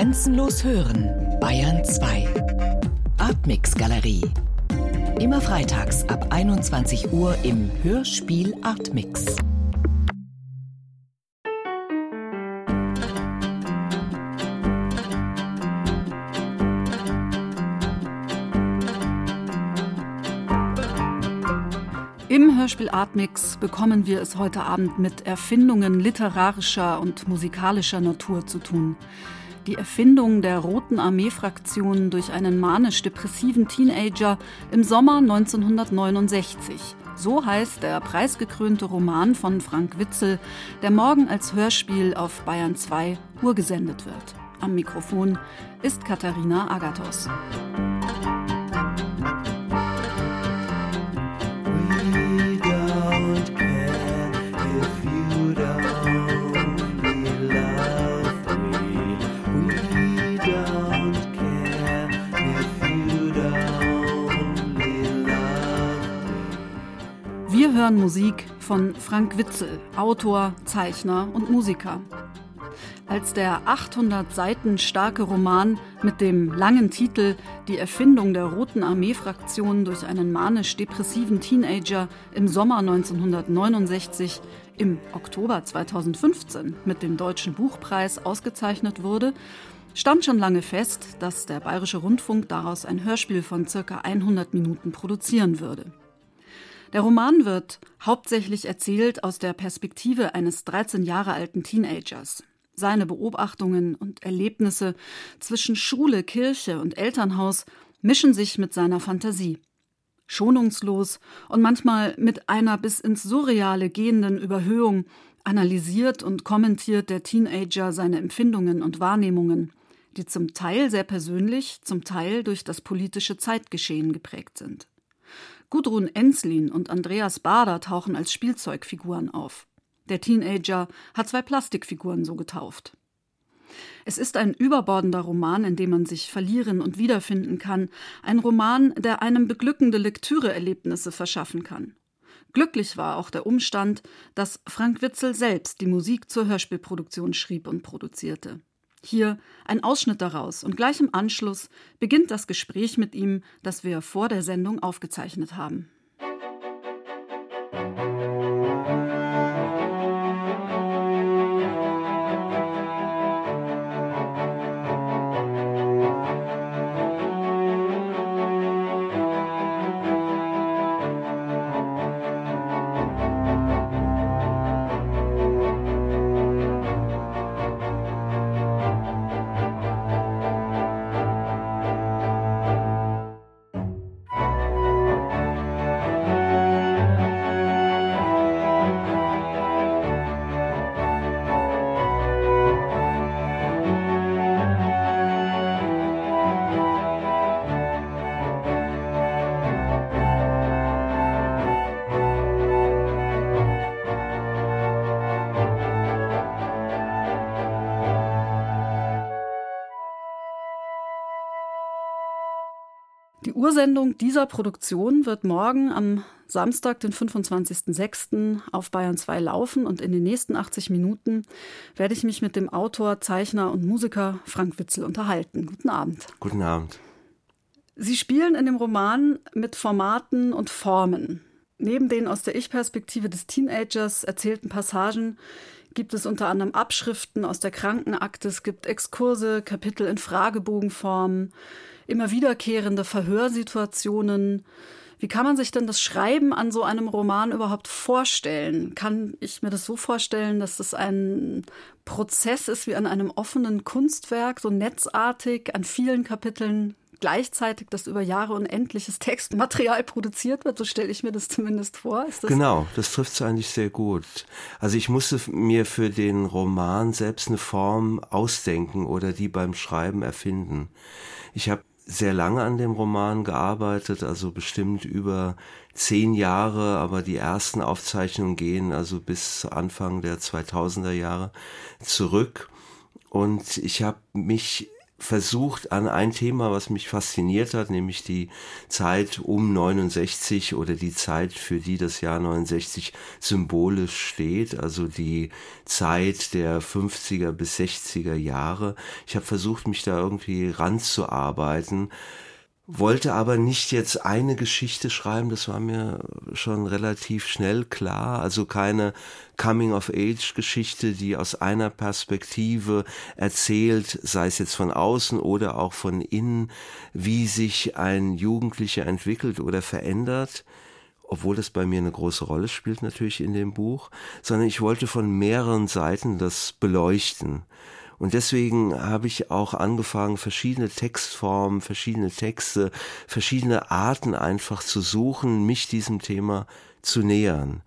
Grenzenlos hören, Bayern 2. Artmix Galerie. Immer freitags ab 21 Uhr im Hörspiel Artmix. Im Hörspiel Artmix bekommen wir es heute Abend mit Erfindungen literarischer und musikalischer Natur zu tun die Erfindung der Roten Armee-Fraktion durch einen manisch-depressiven Teenager im Sommer 1969. So heißt der preisgekrönte Roman von Frank Witzel, der morgen als Hörspiel auf Bayern 2 urgesendet wird. Am Mikrofon ist Katharina Agathos. Wir hören Musik von Frank Witzel, Autor, Zeichner und Musiker. Als der 800 Seiten starke Roman mit dem langen Titel Die Erfindung der Roten Armee-Fraktion durch einen manisch-depressiven Teenager im Sommer 1969 im Oktober 2015 mit dem Deutschen Buchpreis ausgezeichnet wurde, stand schon lange fest, dass der Bayerische Rundfunk daraus ein Hörspiel von circa 100 Minuten produzieren würde. Der Roman wird hauptsächlich erzählt aus der Perspektive eines 13 Jahre alten Teenagers. Seine Beobachtungen und Erlebnisse zwischen Schule, Kirche und Elternhaus mischen sich mit seiner Fantasie. Schonungslos und manchmal mit einer bis ins Surreale gehenden Überhöhung analysiert und kommentiert der Teenager seine Empfindungen und Wahrnehmungen, die zum Teil sehr persönlich, zum Teil durch das politische Zeitgeschehen geprägt sind. Gudrun Enslin und Andreas Bader tauchen als Spielzeugfiguren auf. Der Teenager hat zwei Plastikfiguren so getauft. Es ist ein überbordender Roman, in dem man sich verlieren und wiederfinden kann, ein Roman, der einem beglückende Lektüreerlebnisse verschaffen kann. Glücklich war auch der Umstand, dass Frank Witzel selbst die Musik zur Hörspielproduktion schrieb und produzierte. Hier ein Ausschnitt daraus und gleich im Anschluss beginnt das Gespräch mit ihm, das wir vor der Sendung aufgezeichnet haben. Ursendung dieser Produktion wird morgen am Samstag, den 25.06. auf Bayern 2 laufen und in den nächsten 80 Minuten werde ich mich mit dem Autor, Zeichner und Musiker Frank Witzel unterhalten. Guten Abend. Guten Abend. Sie spielen in dem Roman mit Formaten und Formen. Neben den aus der Ich-Perspektive des Teenagers erzählten Passagen gibt es unter anderem Abschriften aus der Krankenakte, es gibt Exkurse, Kapitel in Fragebogenform, immer wiederkehrende Verhörsituationen. Wie kann man sich denn das Schreiben an so einem Roman überhaupt vorstellen? Kann ich mir das so vorstellen, dass das ein Prozess ist wie an einem offenen Kunstwerk, so netzartig an vielen Kapiteln gleichzeitig, dass über Jahre unendliches Textmaterial produziert wird. So stelle ich mir das zumindest vor. Das genau, das trifft es eigentlich sehr gut. Also ich musste mir für den Roman selbst eine Form ausdenken oder die beim Schreiben erfinden. Ich habe sehr lange an dem Roman gearbeitet, also bestimmt über zehn Jahre, aber die ersten Aufzeichnungen gehen also bis Anfang der 2000er Jahre zurück. Und ich habe mich versucht an ein Thema, was mich fasziniert hat, nämlich die Zeit um 69 oder die Zeit, für die das Jahr 69 symbolisch steht, also die Zeit der 50er bis 60er Jahre. Ich habe versucht, mich da irgendwie ranzuarbeiten wollte aber nicht jetzt eine Geschichte schreiben, das war mir schon relativ schnell klar, also keine Coming-of-Age-Geschichte, die aus einer Perspektive erzählt, sei es jetzt von außen oder auch von innen, wie sich ein Jugendlicher entwickelt oder verändert, obwohl das bei mir eine große Rolle spielt natürlich in dem Buch, sondern ich wollte von mehreren Seiten das beleuchten. Und deswegen habe ich auch angefangen, verschiedene Textformen, verschiedene Texte, verschiedene Arten einfach zu suchen, mich diesem Thema zu nähern.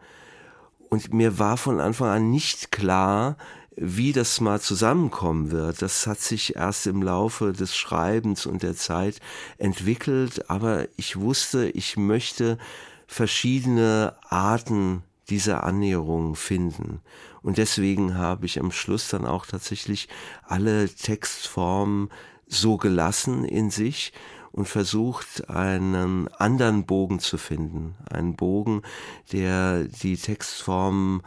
Und mir war von Anfang an nicht klar, wie das mal zusammenkommen wird. Das hat sich erst im Laufe des Schreibens und der Zeit entwickelt, aber ich wusste, ich möchte verschiedene Arten dieser Annäherung finden. Und deswegen habe ich am Schluss dann auch tatsächlich alle Textformen so gelassen in sich und versucht, einen anderen Bogen zu finden. Einen Bogen, der die Textformen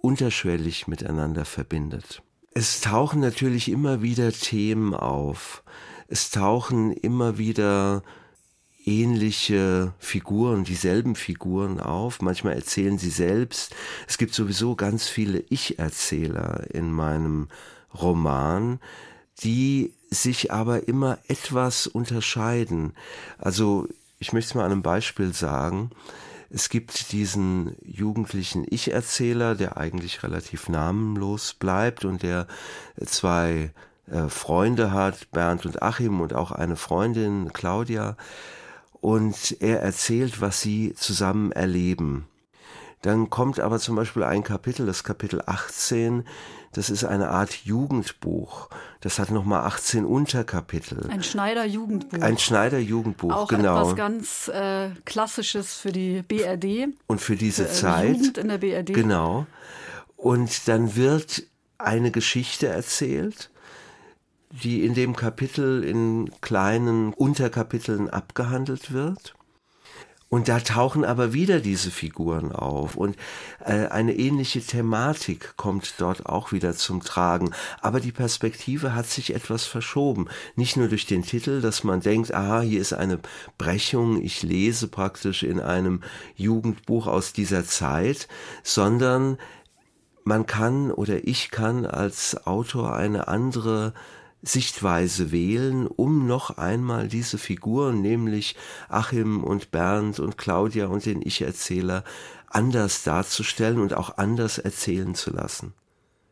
unterschwellig miteinander verbindet. Es tauchen natürlich immer wieder Themen auf. Es tauchen immer wieder ähnliche Figuren, dieselben Figuren auf. Manchmal erzählen sie selbst. Es gibt sowieso ganz viele Ich-Erzähler in meinem Roman, die sich aber immer etwas unterscheiden. Also ich möchte es mal an einem Beispiel sagen. Es gibt diesen jugendlichen Ich-Erzähler, der eigentlich relativ namenlos bleibt und der zwei äh, Freunde hat, Bernd und Achim und auch eine Freundin, Claudia und er erzählt, was sie zusammen erleben. Dann kommt aber zum Beispiel ein Kapitel, das Kapitel 18, das ist eine Art Jugendbuch. Das hat nochmal 18 Unterkapitel. Ein Schneider-Jugendbuch. Ein Schneider-Jugendbuch, Auch genau. etwas ganz äh, Klassisches für die BRD. Und für diese für, äh, Zeit. Jugend in der BRD. Genau. Und dann wird eine Geschichte erzählt die in dem Kapitel in kleinen Unterkapiteln abgehandelt wird. Und da tauchen aber wieder diese Figuren auf und äh, eine ähnliche Thematik kommt dort auch wieder zum Tragen. Aber die Perspektive hat sich etwas verschoben. Nicht nur durch den Titel, dass man denkt, aha, hier ist eine Brechung, ich lese praktisch in einem Jugendbuch aus dieser Zeit, sondern man kann oder ich kann als Autor eine andere Sichtweise wählen, um noch einmal diese Figuren, nämlich Achim und Bernd und Claudia und den Ich-Erzähler, anders darzustellen und auch anders erzählen zu lassen.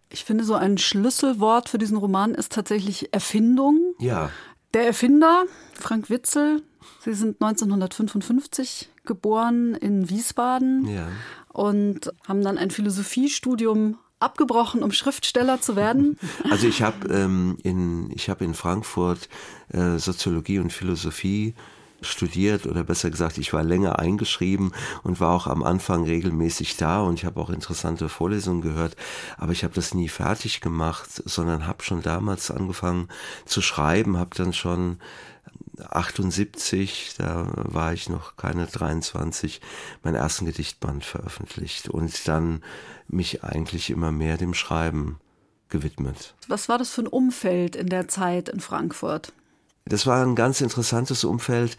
Ich finde, so ein Schlüsselwort für diesen Roman ist tatsächlich Erfindung. Ja. Der Erfinder, Frank Witzel, Sie sind 1955 geboren in Wiesbaden ja. und haben dann ein Philosophiestudium abgebrochen, um Schriftsteller zu werden? Also ich habe ähm, in habe in Frankfurt äh, Soziologie und Philosophie studiert oder besser gesagt, ich war länger eingeschrieben und war auch am Anfang regelmäßig da und ich habe auch interessante Vorlesungen gehört, aber ich habe das nie fertig gemacht, sondern habe schon damals angefangen zu schreiben, habe dann schon 78, da war ich noch keine 23, meinen ersten Gedichtband veröffentlicht und dann mich eigentlich immer mehr dem Schreiben gewidmet. Was war das für ein Umfeld in der Zeit in Frankfurt? Das war ein ganz interessantes Umfeld,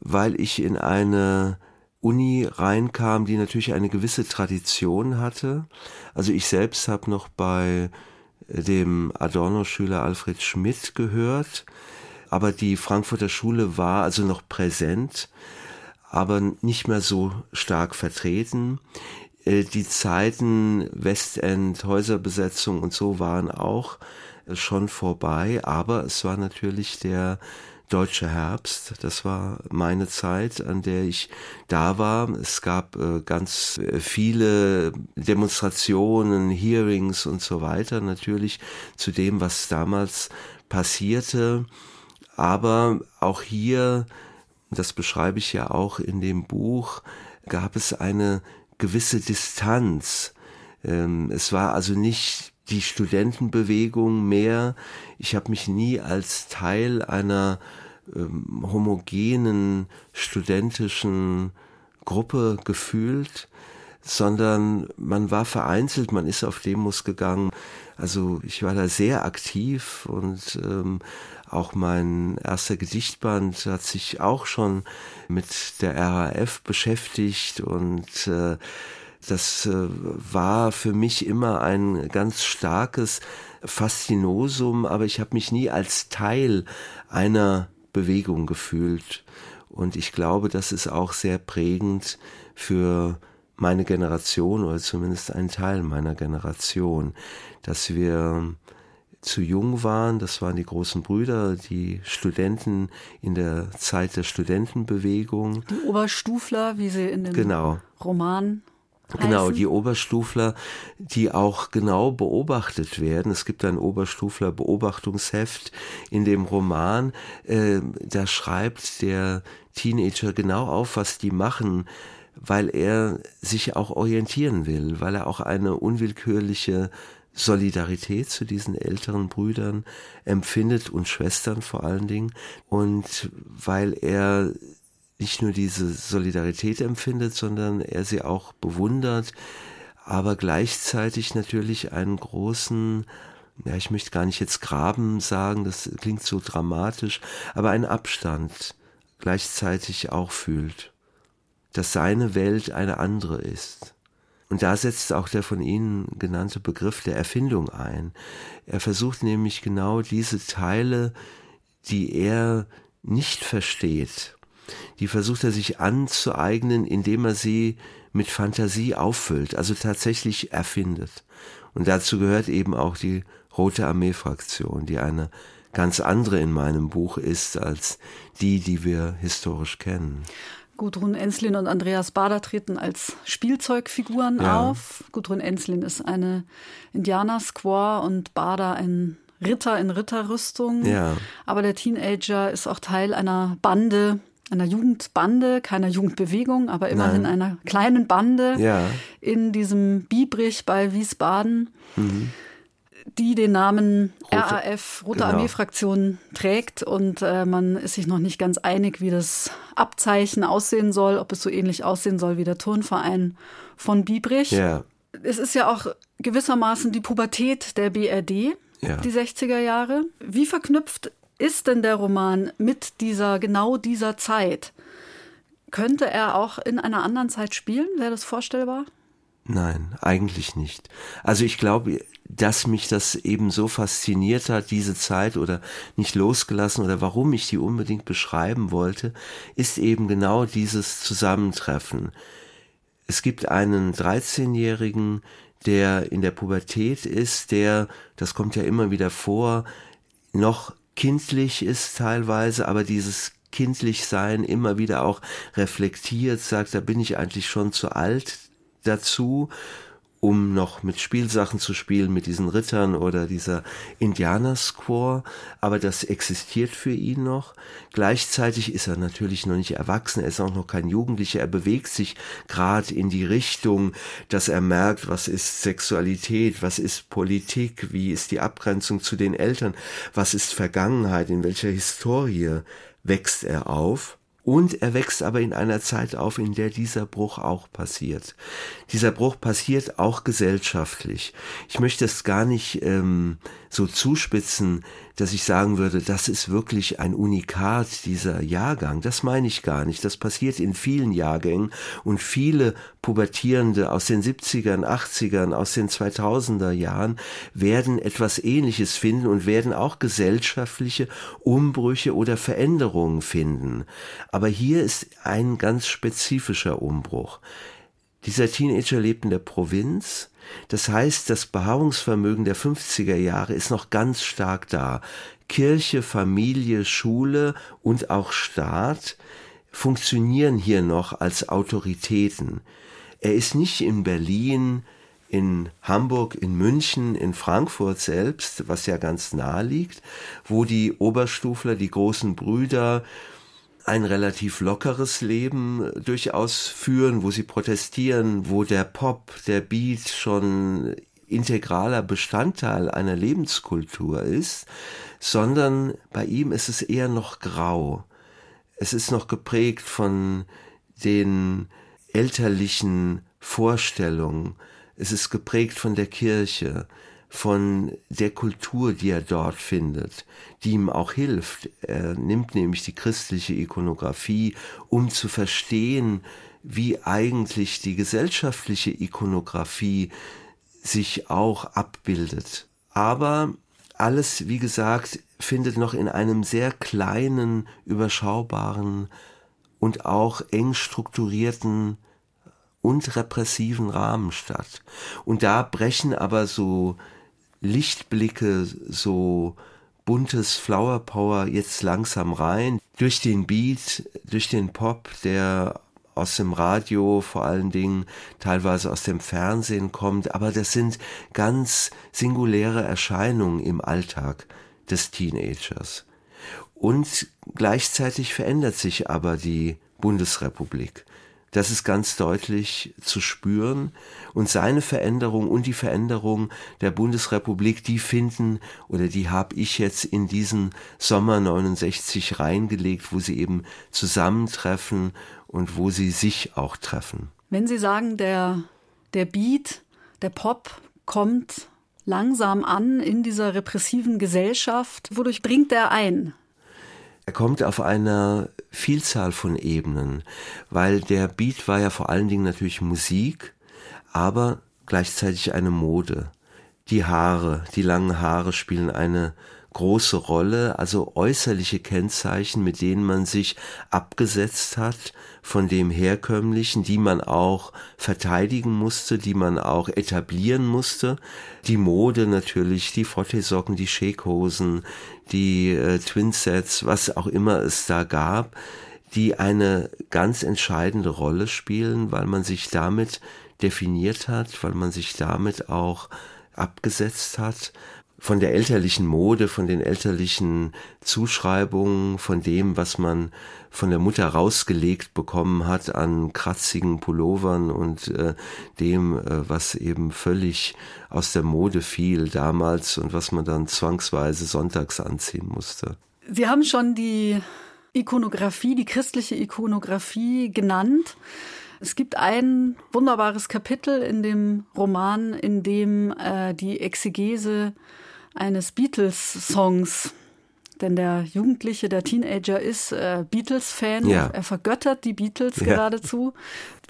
weil ich in eine Uni reinkam, die natürlich eine gewisse Tradition hatte. Also ich selbst habe noch bei dem Adorno-Schüler Alfred Schmidt gehört, aber die Frankfurter Schule war also noch präsent, aber nicht mehr so stark vertreten. Äh, die Zeiten Westend, Häuserbesetzung und so waren auch äh, schon vorbei, aber es war natürlich der deutsche Herbst. Das war meine Zeit, an der ich da war. Es gab äh, ganz viele Demonstrationen, Hearings und so weiter, natürlich zu dem, was damals passierte. Aber auch hier, das beschreibe ich ja auch in dem Buch, gab es eine gewisse Distanz. Ähm, es war also nicht die Studentenbewegung mehr. Ich habe mich nie als Teil einer ähm, homogenen studentischen Gruppe gefühlt, sondern man war vereinzelt, man ist auf Demos gegangen. Also ich war da sehr aktiv und ähm, auch mein erster Gedichtband hat sich auch schon mit der RAF beschäftigt und äh, das äh, war für mich immer ein ganz starkes Faszinosum, aber ich habe mich nie als Teil einer Bewegung gefühlt. Und ich glaube, das ist auch sehr prägend für meine Generation oder zumindest ein Teil meiner Generation, dass wir zu jung waren, das waren die großen Brüder, die Studenten in der Zeit der Studentenbewegung. Die Oberstufler, wie sie in dem genau. Roman Genau, die Oberstufler, die auch genau beobachtet werden. Es gibt ein Oberstufler Beobachtungsheft in dem Roman. Äh, da schreibt der Teenager genau auf, was die machen, weil er sich auch orientieren will, weil er auch eine unwillkürliche Solidarität zu diesen älteren Brüdern empfindet und Schwestern vor allen Dingen und weil er nicht nur diese Solidarität empfindet, sondern er sie auch bewundert, aber gleichzeitig natürlich einen großen, ja, ich möchte gar nicht jetzt Graben sagen, das klingt so dramatisch, aber einen Abstand gleichzeitig auch fühlt, dass seine Welt eine andere ist. Und da setzt auch der von Ihnen genannte Begriff der Erfindung ein. Er versucht nämlich genau diese Teile, die er nicht versteht, die versucht er sich anzueignen, indem er sie mit Fantasie auffüllt, also tatsächlich erfindet. Und dazu gehört eben auch die Rote Armee-Fraktion, die eine ganz andere in meinem Buch ist als die, die wir historisch kennen. Gudrun Enslin und Andreas Bader treten als Spielzeugfiguren ja. auf. Gudrun Enslin ist eine Indianer-Squaw und Bader ein Ritter in Ritterrüstung. Ja. Aber der Teenager ist auch Teil einer Bande, einer Jugendbande, keiner Jugendbewegung, aber immerhin Nein. einer kleinen Bande ja. in diesem Biebrich bei Wiesbaden. Mhm die den Namen Rote, RAF, Rote genau. Armee-Fraktion, trägt. Und äh, man ist sich noch nicht ganz einig, wie das Abzeichen aussehen soll, ob es so ähnlich aussehen soll wie der Turnverein von Biebrich. Ja. Es ist ja auch gewissermaßen die Pubertät der BRD, ja. die 60er Jahre. Wie verknüpft ist denn der Roman mit dieser, genau dieser Zeit? Könnte er auch in einer anderen Zeit spielen? Wäre das vorstellbar? Nein, eigentlich nicht. Also ich glaube, dass mich das eben so fasziniert hat, diese Zeit oder nicht losgelassen oder warum ich die unbedingt beschreiben wollte, ist eben genau dieses Zusammentreffen. Es gibt einen 13-Jährigen, der in der Pubertät ist, der, das kommt ja immer wieder vor, noch kindlich ist teilweise, aber dieses kindlich sein immer wieder auch reflektiert, sagt, da bin ich eigentlich schon zu alt dazu, um noch mit Spielsachen zu spielen, mit diesen Rittern oder dieser Indianer-Squaw, aber das existiert für ihn noch. Gleichzeitig ist er natürlich noch nicht erwachsen, er ist auch noch kein Jugendlicher, er bewegt sich gerade in die Richtung, dass er merkt, was ist Sexualität, was ist Politik, wie ist die Abgrenzung zu den Eltern, was ist Vergangenheit, in welcher Historie wächst er auf. Und er wächst aber in einer Zeit auf, in der dieser Bruch auch passiert. Dieser Bruch passiert auch gesellschaftlich. Ich möchte es gar nicht ähm, so zuspitzen, dass ich sagen würde, das ist wirklich ein Unikat dieser Jahrgang. Das meine ich gar nicht. Das passiert in vielen Jahrgängen und viele Pubertierende aus den 70ern, 80ern, aus den 2000er Jahren werden etwas Ähnliches finden und werden auch gesellschaftliche Umbrüche oder Veränderungen finden. Aber hier ist ein ganz spezifischer Umbruch. Dieser Teenager lebt in der Provinz. Das heißt, das Beharrungsvermögen der 50er Jahre ist noch ganz stark da. Kirche, Familie, Schule und auch Staat funktionieren hier noch als Autoritäten. Er ist nicht in Berlin, in Hamburg, in München, in Frankfurt selbst, was ja ganz nahe liegt, wo die Oberstufler, die großen Brüder, ein relativ lockeres Leben durchaus führen, wo sie protestieren, wo der Pop, der Beat schon integraler Bestandteil einer Lebenskultur ist, sondern bei ihm ist es eher noch grau. Es ist noch geprägt von den elterlichen Vorstellungen. Es ist geprägt von der Kirche, von der Kultur, die er dort findet, die ihm auch hilft. Er nimmt nämlich die christliche Ikonografie, um zu verstehen, wie eigentlich die gesellschaftliche Ikonografie sich auch abbildet. Aber alles, wie gesagt, findet noch in einem sehr kleinen, überschaubaren und auch eng strukturierten und repressiven Rahmen statt. Und da brechen aber so Lichtblicke, so buntes Flower Power jetzt langsam rein. Durch den Beat, durch den Pop, der aus dem Radio vor allen Dingen, teilweise aus dem Fernsehen kommt, aber das sind ganz singuläre Erscheinungen im Alltag des Teenagers. Und gleichzeitig verändert sich aber die Bundesrepublik. Das ist ganz deutlich zu spüren. Und seine Veränderung und die Veränderung der Bundesrepublik, die finden oder die habe ich jetzt in diesen Sommer 69 reingelegt, wo sie eben zusammentreffen und wo sie sich auch treffen. Wenn Sie sagen, der, der Beat, der Pop kommt langsam an in dieser repressiven Gesellschaft, wodurch dringt er ein? Er kommt auf einer Vielzahl von Ebenen, weil der Beat war ja vor allen Dingen natürlich Musik, aber gleichzeitig eine Mode. Die Haare, die langen Haare spielen eine große Rolle, also äußerliche Kennzeichen, mit denen man sich abgesetzt hat von dem herkömmlichen, die man auch verteidigen musste, die man auch etablieren musste. Die Mode natürlich, die Frotteesocken, die Shakehosen, die äh, Twinsets, was auch immer es da gab, die eine ganz entscheidende Rolle spielen, weil man sich damit definiert hat, weil man sich damit auch abgesetzt hat von der elterlichen Mode, von den elterlichen Zuschreibungen, von dem, was man von der Mutter rausgelegt bekommen hat an kratzigen Pullovern und äh, dem, äh, was eben völlig aus der Mode fiel damals und was man dann zwangsweise sonntags anziehen musste. Sie haben schon die Ikonografie, die christliche Ikonografie genannt. Es gibt ein wunderbares Kapitel in dem Roman, in dem äh, die Exegese eines Beatles-Songs. Denn der Jugendliche, der Teenager ist äh, Beatles-Fan. Ja. Er vergöttert die Beatles ja. geradezu.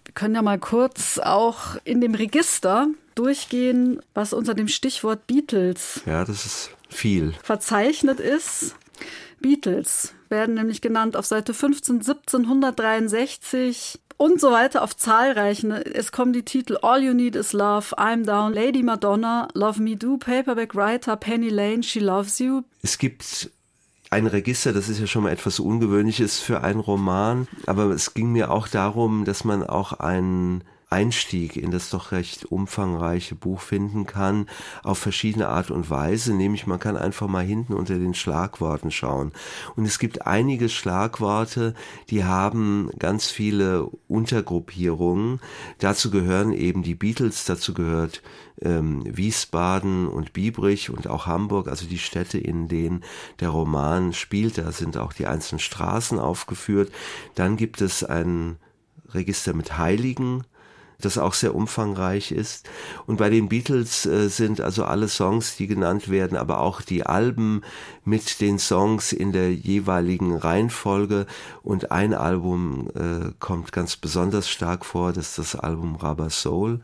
Wir können ja mal kurz auch in dem Register durchgehen, was unter dem Stichwort Beatles ja, das ist viel. verzeichnet ist. Beatles werden nämlich genannt auf Seite 15, 17, 163, und so weiter auf zahlreichen. Es kommen die Titel All You Need Is Love, I'm Down, Lady Madonna, Love Me Do, Paperback Writer, Penny Lane, She Loves You. Es gibt ein Register, das ist ja schon mal etwas Ungewöhnliches für einen Roman, aber es ging mir auch darum, dass man auch einen Einstieg in das doch recht umfangreiche Buch finden kann, auf verschiedene Art und Weise, nämlich man kann einfach mal hinten unter den Schlagworten schauen. Und es gibt einige Schlagworte, die haben ganz viele Untergruppierungen. Dazu gehören eben die Beatles, dazu gehört ähm, Wiesbaden und Biebrich und auch Hamburg, also die Städte, in denen der Roman spielt. Da sind auch die einzelnen Straßen aufgeführt. Dann gibt es ein Register mit Heiligen, das auch sehr umfangreich ist. Und bei den Beatles äh, sind also alle Songs, die genannt werden, aber auch die Alben mit den Songs in der jeweiligen Reihenfolge. Und ein Album äh, kommt ganz besonders stark vor, das ist das Album Rubber Soul.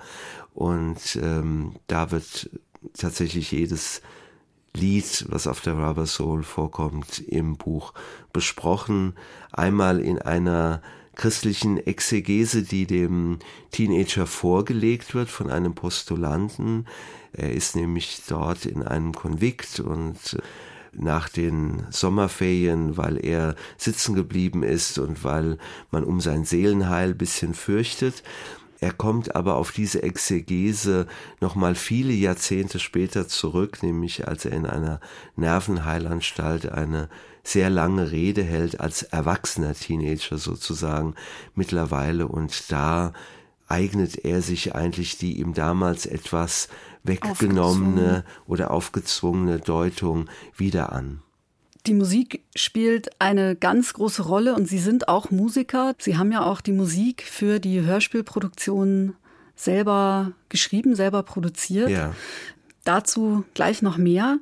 Und ähm, da wird tatsächlich jedes Lied, was auf der Rubber Soul vorkommt, im Buch besprochen. Einmal in einer christlichen Exegese, die dem Teenager vorgelegt wird von einem Postulanten. Er ist nämlich dort in einem Konvikt und nach den Sommerferien, weil er sitzen geblieben ist und weil man um sein Seelenheil bisschen fürchtet. Er kommt aber auf diese Exegese nochmal viele Jahrzehnte später zurück, nämlich als er in einer Nervenheilanstalt eine sehr lange Rede hält als erwachsener Teenager sozusagen mittlerweile und da eignet er sich eigentlich die ihm damals etwas weggenommene oder aufgezwungene Deutung wieder an. Die Musik spielt eine ganz große Rolle und Sie sind auch Musiker. Sie haben ja auch die Musik für die Hörspielproduktion selber geschrieben, selber produziert. Ja. Dazu gleich noch mehr.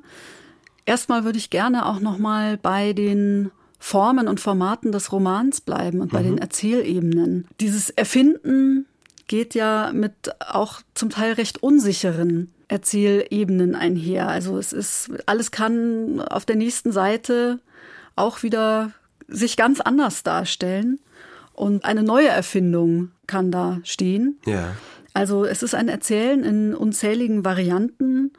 Erstmal würde ich gerne auch noch mal bei den Formen und Formaten des Romans bleiben und bei mhm. den Erzählebenen. Dieses Erfinden geht ja mit auch zum Teil recht unsicheren Erzählebenen einher. Also es ist, alles kann auf der nächsten Seite auch wieder sich ganz anders darstellen und eine neue Erfindung kann da stehen. Ja. Also es ist ein Erzählen in unzähligen Varianten.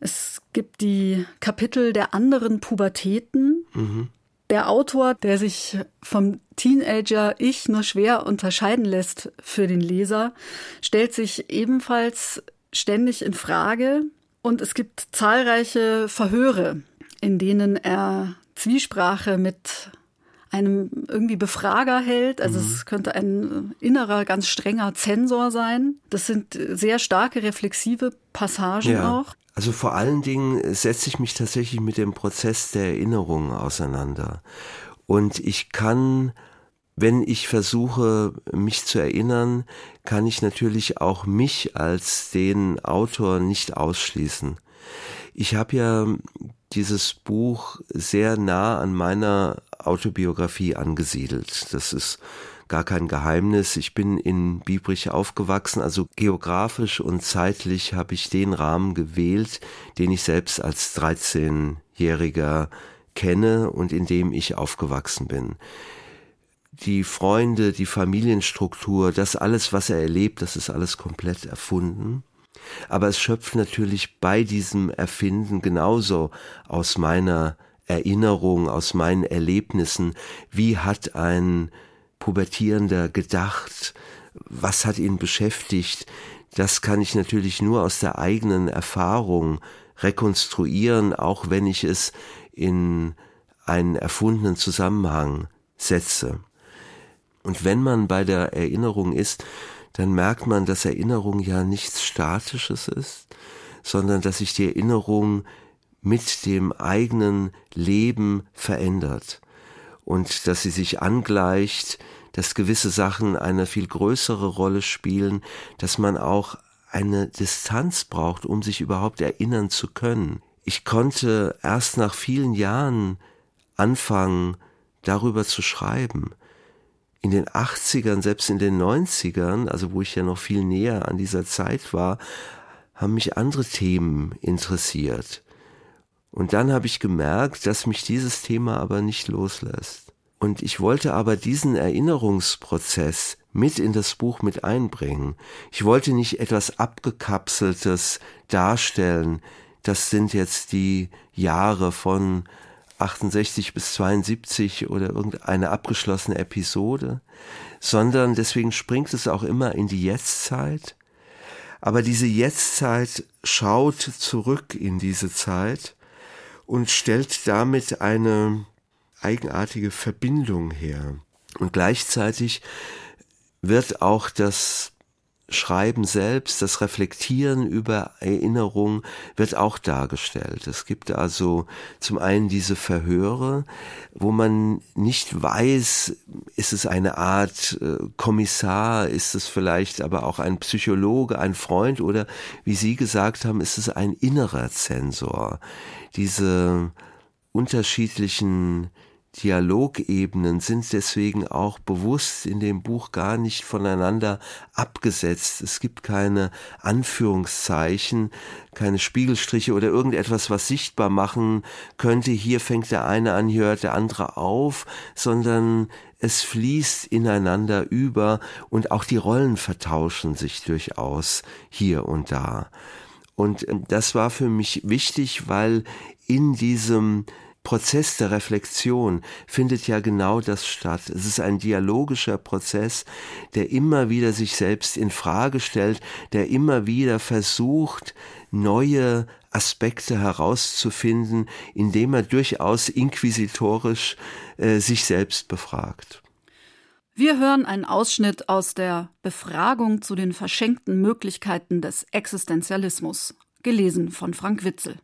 Es gibt die Kapitel der anderen Pubertäten. Mhm. Der Autor, der sich vom Teenager Ich nur schwer unterscheiden lässt für den Leser, stellt sich ebenfalls ständig in Frage und es gibt zahlreiche Verhöre, in denen er Zwiesprache mit einem irgendwie Befrager hält. Also mhm. es könnte ein innerer, ganz strenger Zensor sein. Das sind sehr starke reflexive Passagen ja. auch. Also vor allen Dingen setze ich mich tatsächlich mit dem Prozess der Erinnerung auseinander. Und ich kann wenn ich versuche, mich zu erinnern, kann ich natürlich auch mich als den Autor nicht ausschließen. Ich habe ja dieses Buch sehr nah an meiner Autobiografie angesiedelt. Das ist gar kein Geheimnis. Ich bin in Biebrich aufgewachsen, also geografisch und zeitlich habe ich den Rahmen gewählt, den ich selbst als 13-Jähriger kenne und in dem ich aufgewachsen bin die Freunde, die Familienstruktur, das alles, was er erlebt, das ist alles komplett erfunden. Aber es schöpft natürlich bei diesem Erfinden genauso aus meiner Erinnerung, aus meinen Erlebnissen, wie hat ein Pubertierender gedacht, was hat ihn beschäftigt, das kann ich natürlich nur aus der eigenen Erfahrung rekonstruieren, auch wenn ich es in einen erfundenen Zusammenhang setze. Und wenn man bei der Erinnerung ist, dann merkt man, dass Erinnerung ja nichts Statisches ist, sondern dass sich die Erinnerung mit dem eigenen Leben verändert und dass sie sich angleicht, dass gewisse Sachen eine viel größere Rolle spielen, dass man auch eine Distanz braucht, um sich überhaupt erinnern zu können. Ich konnte erst nach vielen Jahren anfangen, darüber zu schreiben in den 80ern, selbst in den 90ern, also wo ich ja noch viel näher an dieser Zeit war, haben mich andere Themen interessiert. Und dann habe ich gemerkt, dass mich dieses Thema aber nicht loslässt. Und ich wollte aber diesen Erinnerungsprozess mit in das Buch mit einbringen. Ich wollte nicht etwas Abgekapseltes darstellen. Das sind jetzt die Jahre von 68 bis 72 oder irgendeine abgeschlossene Episode, sondern deswegen springt es auch immer in die Jetztzeit. Aber diese Jetztzeit schaut zurück in diese Zeit und stellt damit eine eigenartige Verbindung her. Und gleichzeitig wird auch das Schreiben selbst, das Reflektieren über Erinnerung wird auch dargestellt. Es gibt also zum einen diese Verhöre, wo man nicht weiß, ist es eine Art äh, Kommissar, ist es vielleicht aber auch ein Psychologe, ein Freund oder wie Sie gesagt haben, ist es ein innerer Zensor. Diese unterschiedlichen Dialogebenen sind deswegen auch bewusst in dem Buch gar nicht voneinander abgesetzt. Es gibt keine Anführungszeichen, keine Spiegelstriche oder irgendetwas, was sichtbar machen könnte. Hier fängt der eine an, hier hört der andere auf, sondern es fließt ineinander über und auch die Rollen vertauschen sich durchaus hier und da. Und ähm, das war für mich wichtig, weil in diesem Prozess der Reflexion findet ja genau das statt. Es ist ein dialogischer Prozess, der immer wieder sich selbst in Frage stellt, der immer wieder versucht, neue Aspekte herauszufinden, indem er durchaus inquisitorisch äh, sich selbst befragt. Wir hören einen Ausschnitt aus der Befragung zu den verschenkten Möglichkeiten des Existenzialismus, gelesen von Frank Witzel.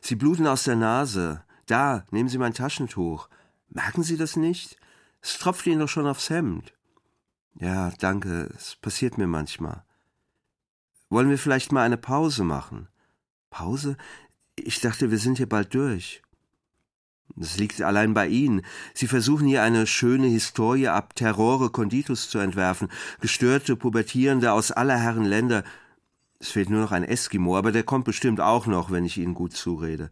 Sie bluten aus der Nase. Da, nehmen Sie mein Taschentuch. Merken Sie das nicht? Es tropft Ihnen doch schon aufs Hemd. Ja, danke, es passiert mir manchmal. Wollen wir vielleicht mal eine Pause machen? Pause? Ich dachte, wir sind hier bald durch. Das liegt allein bei Ihnen. Sie versuchen hier eine schöne Historie ab Terrore Conditus zu entwerfen, gestörte Pubertierende aus aller Herren Länder. Es fehlt nur noch ein Eskimo, aber der kommt bestimmt auch noch, wenn ich Ihnen gut zurede.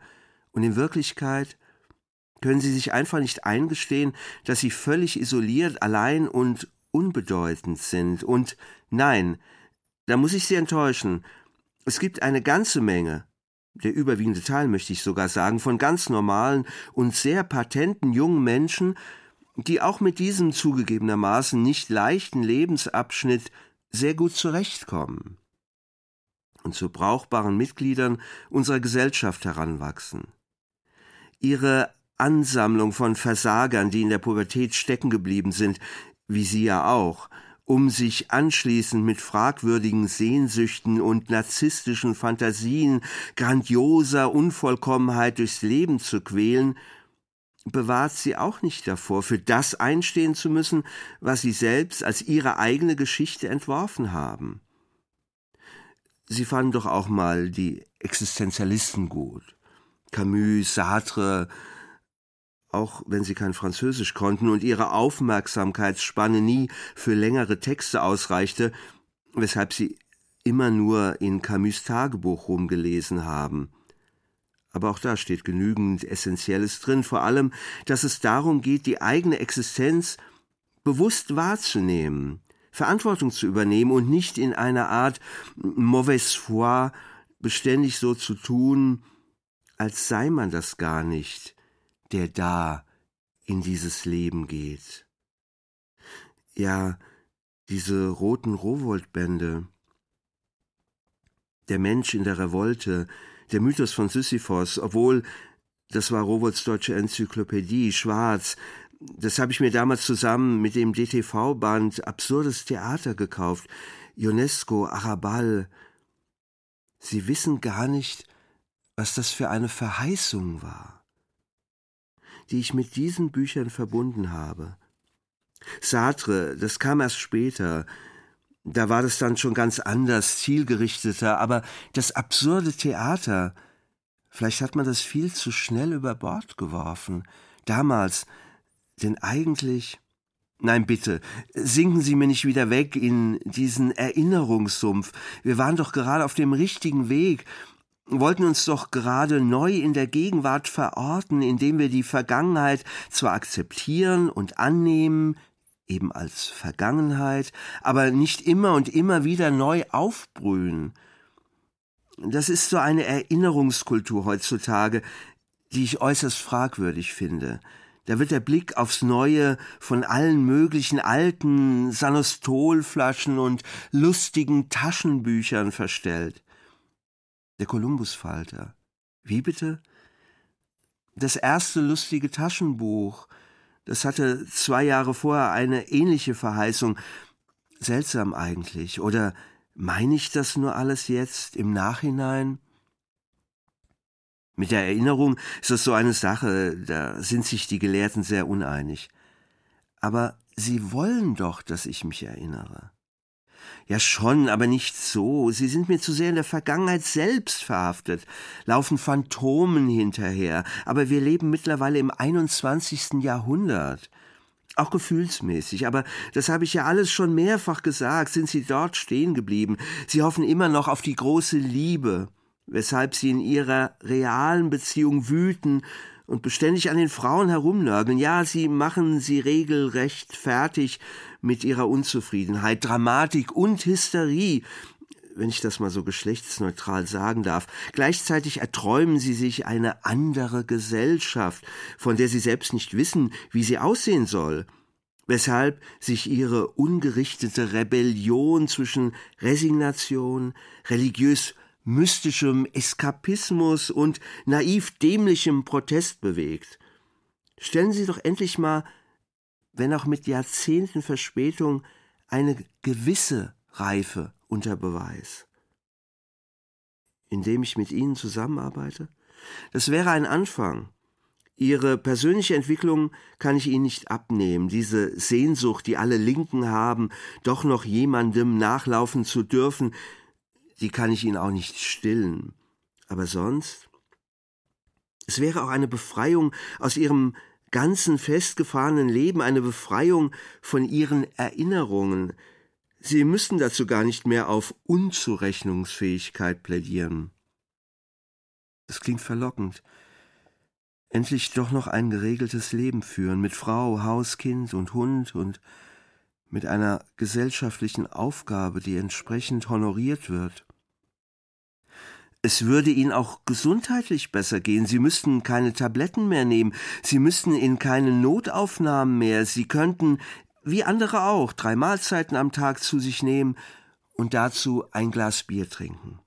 Und in Wirklichkeit können Sie sich einfach nicht eingestehen, dass Sie völlig isoliert, allein und unbedeutend sind. Und nein, da muss ich Sie enttäuschen. Es gibt eine ganze Menge, der überwiegende Teil möchte ich sogar sagen, von ganz normalen und sehr patenten jungen Menschen, die auch mit diesem zugegebenermaßen nicht leichten Lebensabschnitt sehr gut zurechtkommen und zu brauchbaren Mitgliedern unserer Gesellschaft heranwachsen. Ihre Ansammlung von Versagern, die in der Pubertät stecken geblieben sind, wie Sie ja auch, um sich anschließend mit fragwürdigen Sehnsüchten und narzisstischen Fantasien grandioser Unvollkommenheit durchs Leben zu quälen, bewahrt sie auch nicht davor, für das einstehen zu müssen, was sie selbst als ihre eigene Geschichte entworfen haben. Sie fanden doch auch mal die Existenzialisten gut. Camus, Sartre, auch wenn sie kein Französisch konnten und ihre Aufmerksamkeitsspanne nie für längere Texte ausreichte, weshalb sie immer nur in Camus Tagebuch rumgelesen haben. Aber auch da steht genügend Essentielles drin, vor allem, dass es darum geht, die eigene Existenz bewusst wahrzunehmen, Verantwortung zu übernehmen und nicht in einer Art mauvaise foi beständig so zu tun, als sei man das gar nicht, der da in dieses Leben geht. Ja, diese roten Rowoldbände, der Mensch in der Revolte, der Mythos von Sisyphos, obwohl das war Rowolds deutsche Enzyklopädie, schwarz, das habe ich mir damals zusammen mit dem DTV-Band Absurdes Theater gekauft. UNESCO, Arabal. Sie wissen gar nicht, was das für eine Verheißung war die ich mit diesen Büchern verbunden habe. Sartre, das kam erst später, da war das dann schon ganz anders, zielgerichteter, aber das absurde Theater, vielleicht hat man das viel zu schnell über Bord geworfen, damals, denn eigentlich, Nein, bitte, sinken Sie mir nicht wieder weg in diesen Erinnerungssumpf. Wir waren doch gerade auf dem richtigen Weg, wollten uns doch gerade neu in der Gegenwart verorten, indem wir die Vergangenheit zwar akzeptieren und annehmen, eben als Vergangenheit, aber nicht immer und immer wieder neu aufbrühen. Das ist so eine Erinnerungskultur heutzutage, die ich äußerst fragwürdig finde. Da wird der Blick aufs Neue von allen möglichen alten Sanostolflaschen und lustigen Taschenbüchern verstellt. Der Kolumbusfalter. Wie bitte? Das erste lustige Taschenbuch. Das hatte zwei Jahre vorher eine ähnliche Verheißung. Seltsam eigentlich. Oder meine ich das nur alles jetzt im Nachhinein? Mit der Erinnerung ist das so eine Sache, da sind sich die Gelehrten sehr uneinig. Aber sie wollen doch, dass ich mich erinnere. Ja schon, aber nicht so. Sie sind mir zu sehr in der Vergangenheit selbst verhaftet, laufen Phantomen hinterher, aber wir leben mittlerweile im 21. Jahrhundert. Auch gefühlsmäßig, aber das habe ich ja alles schon mehrfach gesagt, sind Sie dort stehen geblieben. Sie hoffen immer noch auf die große Liebe, weshalb Sie in Ihrer realen Beziehung wüten und beständig an den Frauen herumnörgeln. Ja, sie machen sie regelrecht fertig mit ihrer Unzufriedenheit, Dramatik und Hysterie, wenn ich das mal so geschlechtsneutral sagen darf. Gleichzeitig erträumen sie sich eine andere Gesellschaft, von der sie selbst nicht wissen, wie sie aussehen soll weshalb sich ihre ungerichtete Rebellion zwischen Resignation, religiös mystischem Eskapismus und naiv dämlichem Protest bewegt. Stellen Sie doch endlich mal wenn auch mit Jahrzehnten Verspätung, eine gewisse Reife unter Beweis. Indem ich mit Ihnen zusammenarbeite? Das wäre ein Anfang. Ihre persönliche Entwicklung kann ich Ihnen nicht abnehmen, diese Sehnsucht, die alle Linken haben, doch noch jemandem nachlaufen zu dürfen, die kann ich Ihnen auch nicht stillen. Aber sonst? Es wäre auch eine Befreiung aus Ihrem ganzen festgefahrenen Leben, eine Befreiung von Ihren Erinnerungen. Sie müssten dazu gar nicht mehr auf Unzurechnungsfähigkeit plädieren. Das klingt verlockend. Endlich doch noch ein geregeltes Leben führen, mit Frau, Haus, Kind und Hund und mit einer gesellschaftlichen Aufgabe, die entsprechend honoriert wird. Es würde Ihnen auch gesundheitlich besser gehen. Sie müssten keine Tabletten mehr nehmen. Sie müssten in keine Notaufnahmen mehr. Sie könnten, wie andere auch, drei Mahlzeiten am Tag zu sich nehmen und dazu ein Glas Bier trinken.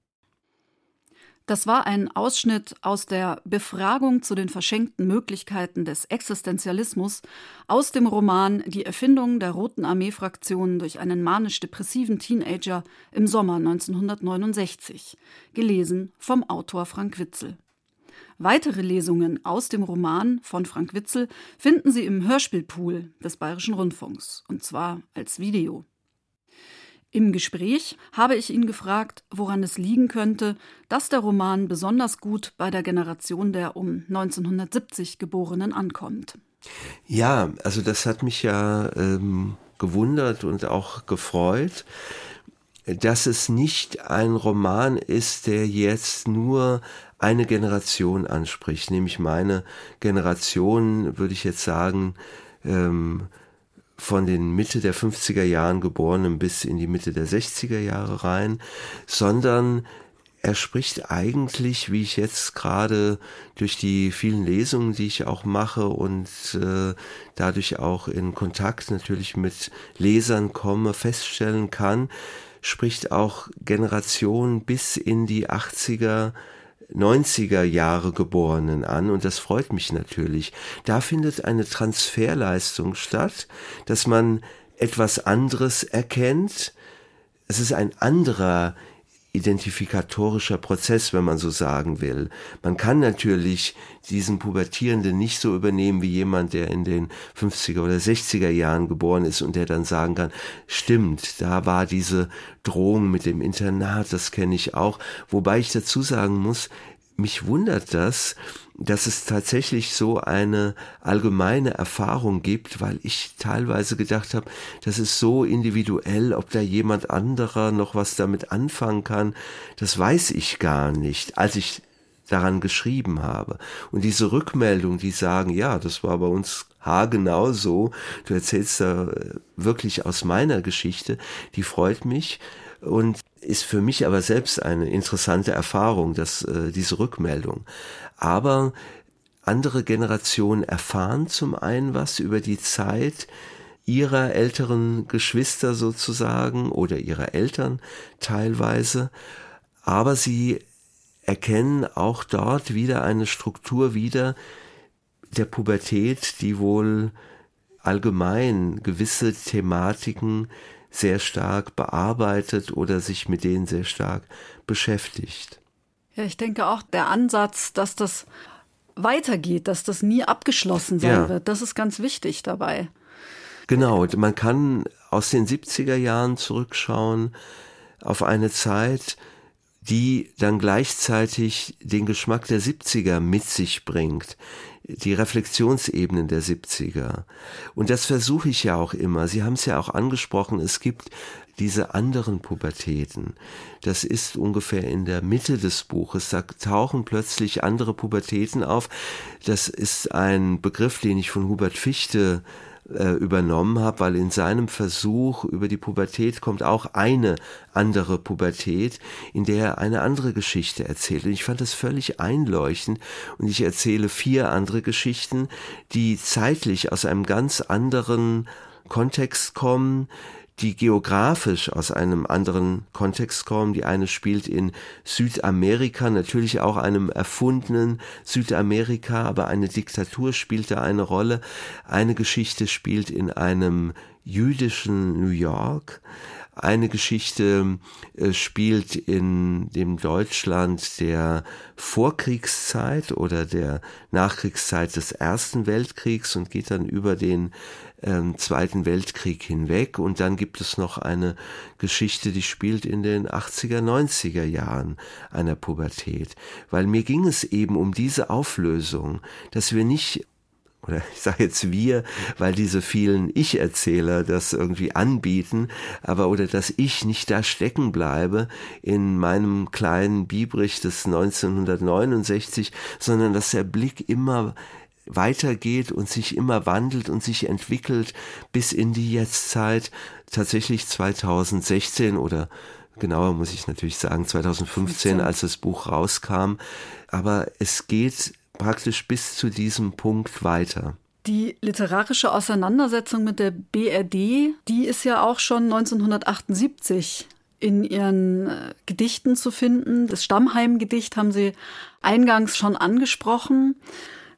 Das war ein Ausschnitt aus der Befragung zu den verschenkten Möglichkeiten des Existenzialismus aus dem Roman Die Erfindung der Roten Armee-Fraktion durch einen manisch-depressiven Teenager im Sommer 1969, gelesen vom Autor Frank Witzel. Weitere Lesungen aus dem Roman von Frank Witzel finden Sie im Hörspielpool des Bayerischen Rundfunks, und zwar als Video. Im Gespräch habe ich ihn gefragt, woran es liegen könnte, dass der Roman besonders gut bei der Generation der um 1970 Geborenen ankommt. Ja, also das hat mich ja ähm, gewundert und auch gefreut, dass es nicht ein Roman ist, der jetzt nur eine Generation anspricht, nämlich meine Generation, würde ich jetzt sagen, ähm, von den Mitte der 50er Jahren geborenen bis in die Mitte der 60er Jahre rein, sondern er spricht eigentlich, wie ich jetzt gerade durch die vielen Lesungen, die ich auch mache und äh, dadurch auch in Kontakt natürlich mit Lesern komme, feststellen kann, spricht auch Generationen bis in die 80er 90er Jahre Geborenen an und das freut mich natürlich. Da findet eine Transferleistung statt, dass man etwas anderes erkennt. Es ist ein anderer identifikatorischer Prozess, wenn man so sagen will. Man kann natürlich diesen Pubertierenden nicht so übernehmen wie jemand, der in den 50er oder 60er Jahren geboren ist und der dann sagen kann, stimmt, da war diese Drohung mit dem Internat, das kenne ich auch. Wobei ich dazu sagen muss, mich wundert das, dass es tatsächlich so eine allgemeine Erfahrung gibt, weil ich teilweise gedacht habe, das ist so individuell, ob da jemand anderer noch was damit anfangen kann, das weiß ich gar nicht, als ich daran geschrieben habe. Und diese Rückmeldung, die sagen, ja, das war bei uns haargenau so, du erzählst da wirklich aus meiner Geschichte, die freut mich und ist für mich aber selbst eine interessante Erfahrung, dass äh, diese Rückmeldung. Aber andere Generationen erfahren zum einen was über die Zeit ihrer älteren Geschwister sozusagen oder ihrer Eltern teilweise, aber sie erkennen auch dort wieder eine Struktur wieder der Pubertät, die wohl allgemein gewisse Thematiken sehr stark bearbeitet oder sich mit denen sehr stark beschäftigt. Ja, ich denke auch, der Ansatz, dass das weitergeht, dass das nie abgeschlossen sein ja. wird, das ist ganz wichtig dabei. Genau, man kann aus den 70er Jahren zurückschauen auf eine Zeit, die dann gleichzeitig den Geschmack der 70er mit sich bringt, die Reflexionsebenen der 70er. Und das versuche ich ja auch immer. Sie haben es ja auch angesprochen, es gibt diese anderen Pubertäten. Das ist ungefähr in der Mitte des Buches. Da tauchen plötzlich andere Pubertäten auf. Das ist ein Begriff, den ich von Hubert Fichte äh, übernommen habe, weil in seinem Versuch über die Pubertät kommt auch eine andere Pubertät, in der er eine andere Geschichte erzählt. Und ich fand das völlig einleuchtend und ich erzähle vier andere Geschichten, die zeitlich aus einem ganz anderen Kontext kommen, die geografisch aus einem anderen Kontext kommen. Die eine spielt in Südamerika, natürlich auch einem erfundenen Südamerika, aber eine Diktatur spielt da eine Rolle. Eine Geschichte spielt in einem jüdischen New York. Eine Geschichte äh, spielt in dem Deutschland der Vorkriegszeit oder der Nachkriegszeit des Ersten Weltkriegs und geht dann über den ähm, Zweiten Weltkrieg hinweg. Und dann gibt es noch eine Geschichte, die spielt in den 80er, 90er Jahren einer Pubertät. Weil mir ging es eben um diese Auflösung, dass wir nicht oder ich sage jetzt wir, weil diese vielen Ich-Erzähler das irgendwie anbieten, aber oder dass ich nicht da stecken bleibe in meinem kleinen Biebrich des 1969, sondern dass der Blick immer weitergeht und sich immer wandelt und sich entwickelt bis in die Jetztzeit, tatsächlich 2016 oder genauer muss ich natürlich sagen 2015, als das Buch rauskam. Aber es geht praktisch bis zu diesem Punkt weiter. Die literarische Auseinandersetzung mit der BRD, die ist ja auch schon 1978 in ihren äh, Gedichten zu finden. Das Stammheim-Gedicht haben Sie eingangs schon angesprochen.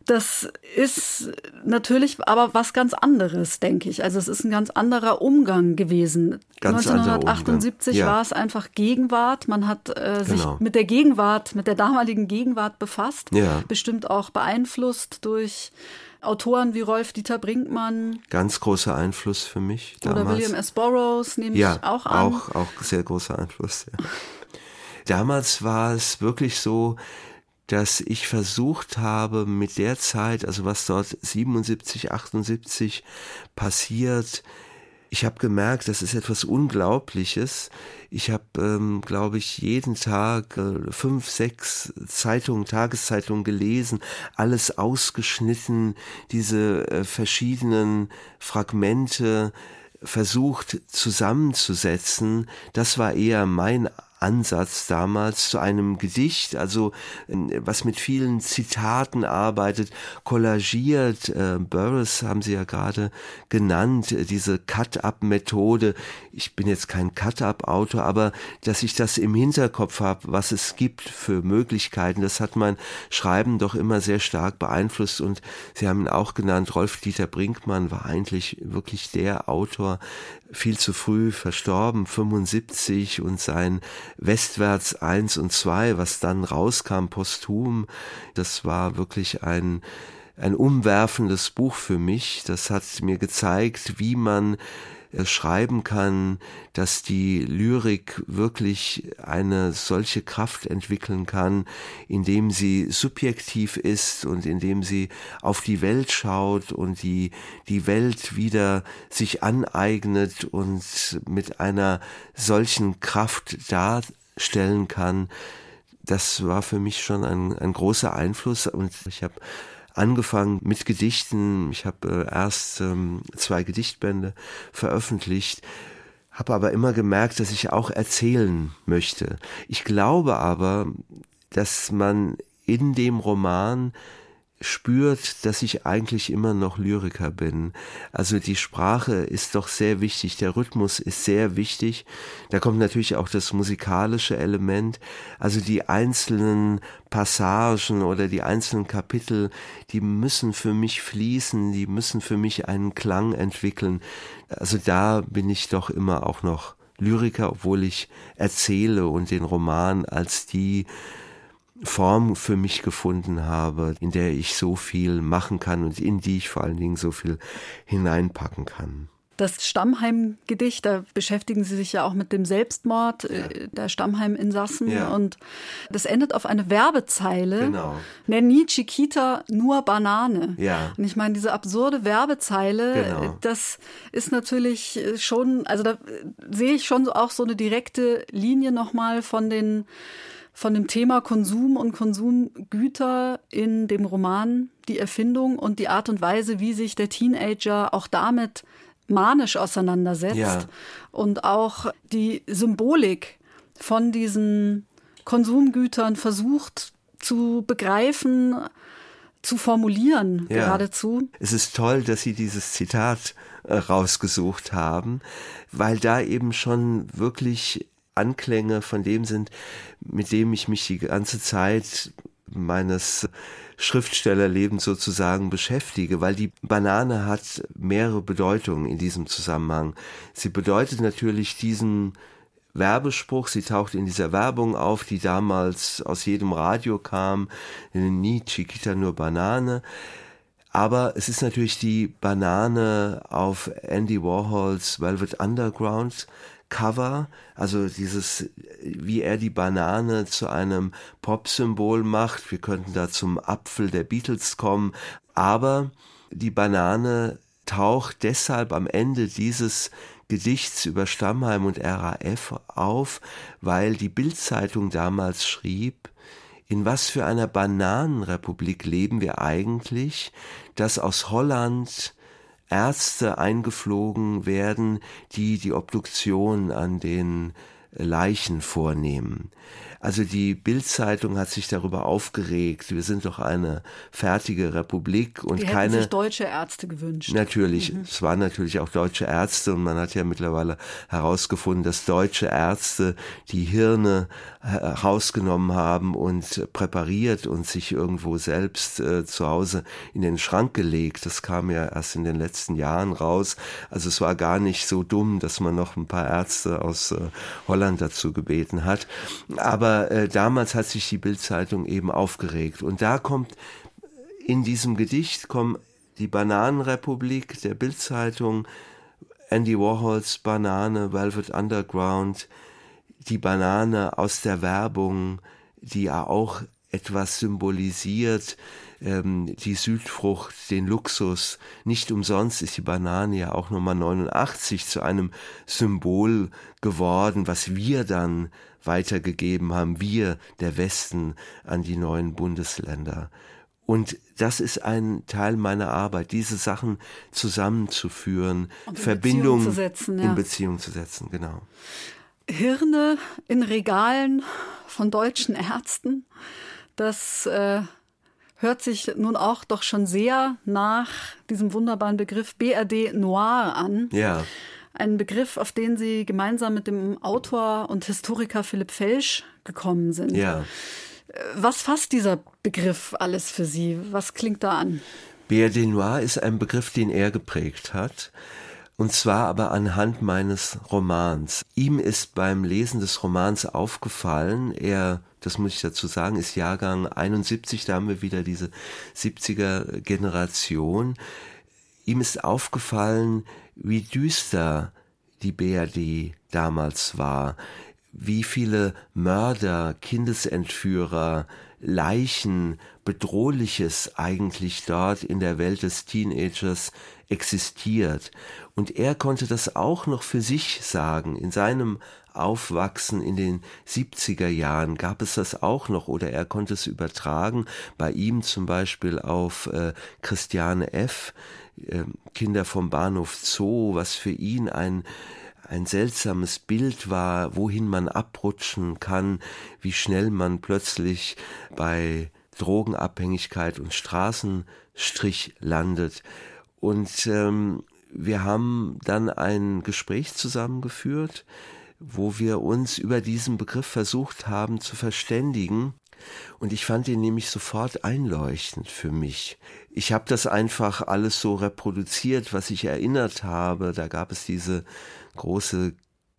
Das ist natürlich aber was ganz anderes, denke ich. Also es ist ein ganz anderer Umgang gewesen. Ganz 1978 ja. war es einfach Gegenwart. Man hat äh, sich genau. mit der Gegenwart, mit der damaligen Gegenwart befasst. Ja. Bestimmt auch beeinflusst durch Autoren wie Rolf Dieter Brinkmann. Ganz großer Einfluss für mich. Damals. Oder William S. Burroughs nehme ja, ich auch an. Auch, auch sehr großer Einfluss. Ja. Damals war es wirklich so, dass ich versucht habe, mit der Zeit, also was dort 77, 78 passiert, ich habe gemerkt, das ist etwas Unglaubliches. Ich habe, ähm, glaube ich, jeden Tag äh, fünf, sechs Zeitungen, Tageszeitungen gelesen, alles ausgeschnitten, diese äh, verschiedenen Fragmente versucht zusammenzusetzen. Das war eher mein Ansatz damals zu einem Gedicht, also was mit vielen Zitaten arbeitet, kollagiert. Äh, Burroughs haben Sie ja gerade genannt, äh, diese Cut-up-Methode. Ich bin jetzt kein Cut-up-Autor, aber dass ich das im Hinterkopf habe, was es gibt für Möglichkeiten, das hat mein Schreiben doch immer sehr stark beeinflusst. Und Sie haben ihn auch genannt, Rolf-Dieter Brinkmann war eigentlich wirklich der Autor, viel zu früh verstorben, 75 und sein Westwärts 1 und 2, was dann rauskam posthum, das war wirklich ein ein umwerfendes Buch für mich. Das hat mir gezeigt, wie man schreiben kann, dass die Lyrik wirklich eine solche Kraft entwickeln kann, indem sie subjektiv ist und indem sie auf die Welt schaut und die, die Welt wieder sich aneignet und mit einer solchen Kraft darstellen kann. Das war für mich schon ein, ein großer Einfluss und ich habe angefangen mit Gedichten. Ich habe äh, erst ähm, zwei Gedichtbände veröffentlicht, habe aber immer gemerkt, dass ich auch erzählen möchte. Ich glaube aber, dass man in dem Roman spürt, dass ich eigentlich immer noch Lyriker bin. Also die Sprache ist doch sehr wichtig, der Rhythmus ist sehr wichtig. Da kommt natürlich auch das musikalische Element. Also die einzelnen Passagen oder die einzelnen Kapitel, die müssen für mich fließen, die müssen für mich einen Klang entwickeln. Also da bin ich doch immer auch noch Lyriker, obwohl ich erzähle und den Roman als die Form für mich gefunden habe, in der ich so viel machen kann und in die ich vor allen Dingen so viel hineinpacken kann. Das Stammheim-Gedicht, da beschäftigen Sie sich ja auch mit dem Selbstmord ja. Äh, der Stammheim-Insassen. Ja. Und das endet auf eine Werbezeile. Genau. Nenni Chiquita nur Banane. Ja. Und ich meine, diese absurde Werbezeile, genau. das ist natürlich schon, also da sehe ich schon auch so eine direkte Linie nochmal von den von dem Thema Konsum und Konsumgüter in dem Roman die Erfindung und die Art und Weise, wie sich der Teenager auch damit manisch auseinandersetzt ja. und auch die Symbolik von diesen Konsumgütern versucht zu begreifen, zu formulieren, ja. geradezu. Es ist toll, dass Sie dieses Zitat äh, rausgesucht haben, weil da eben schon wirklich Anklänge von dem sind, mit dem ich mich die ganze Zeit meines Schriftstellerlebens sozusagen beschäftige, weil die Banane hat mehrere Bedeutungen in diesem Zusammenhang. Sie bedeutet natürlich diesen Werbespruch, sie taucht in dieser Werbung auf, die damals aus jedem Radio kam, nie Chiquita nur Banane. Aber es ist natürlich die Banane auf Andy Warhols Velvet Underground Cover, also dieses, wie er die Banane zu einem Popsymbol macht. Wir könnten da zum Apfel der Beatles kommen, aber die Banane taucht deshalb am Ende dieses Gedichts über Stammheim und RAF auf, weil die Bildzeitung damals schrieb, in was für einer Bananenrepublik leben wir eigentlich, dass aus Holland Ärzte eingeflogen werden, die die Obduktion an den Leichen vornehmen. Also die Bildzeitung hat sich darüber aufgeregt. Wir sind doch eine fertige Republik und die keine sich deutsche Ärzte gewünscht. Natürlich, mhm. es waren natürlich auch deutsche Ärzte und man hat ja mittlerweile herausgefunden, dass deutsche Ärzte die Hirne herausgenommen haben und präpariert und sich irgendwo selbst äh, zu Hause in den Schrank gelegt. Das kam ja erst in den letzten Jahren raus. Also es war gar nicht so dumm, dass man noch ein paar Ärzte aus äh, Holland dazu gebeten hat. Aber aber äh, damals hat sich die Bildzeitung eben aufgeregt. Und da kommt in diesem Gedicht kommen die Bananenrepublik der Bildzeitung, Andy Warhols Banane, Velvet Underground, die Banane aus der Werbung, die ja auch etwas symbolisiert, ähm, die Südfrucht, den Luxus. Nicht umsonst ist die Banane ja auch Nummer 89 zu einem Symbol geworden, was wir dann weitergegeben haben, wir, der Westen, an die neuen Bundesländer. Und das ist ein Teil meiner Arbeit, diese Sachen zusammenzuführen, Verbindungen Beziehung ja. in Beziehung zu setzen, genau. Hirne in Regalen von deutschen Ärzten, das äh, hört sich nun auch doch schon sehr nach diesem wunderbaren Begriff BRD Noir an. Ja. Ein Begriff, auf den Sie gemeinsam mit dem Autor und Historiker Philipp Felsch gekommen sind. Ja. Was fasst dieser Begriff alles für Sie? Was klingt da an? BRD Noir ist ein Begriff, den er geprägt hat. Und zwar aber anhand meines Romans. Ihm ist beim Lesen des Romans aufgefallen, er, das muss ich dazu sagen, ist Jahrgang 71, da haben wir wieder diese 70er Generation. Ihm ist aufgefallen, wie düster die BRD damals war, wie viele Mörder, Kindesentführer, Leichen, Bedrohliches eigentlich dort in der Welt des Teenagers existiert. Und er konnte das auch noch für sich sagen. In seinem Aufwachsen in den 70er Jahren gab es das auch noch oder er konnte es übertragen. Bei ihm zum Beispiel auf äh, Christiane F., Kinder vom Bahnhof Zoo, was für ihn ein ein seltsames Bild war, wohin man abrutschen kann, wie schnell man plötzlich bei Drogenabhängigkeit und Straßenstrich landet. Und ähm, wir haben dann ein Gespräch zusammengeführt, wo wir uns über diesen Begriff versucht haben zu verständigen. Und ich fand ihn nämlich sofort einleuchtend für mich. Ich habe das einfach alles so reproduziert, was ich erinnert habe. Da gab es diese große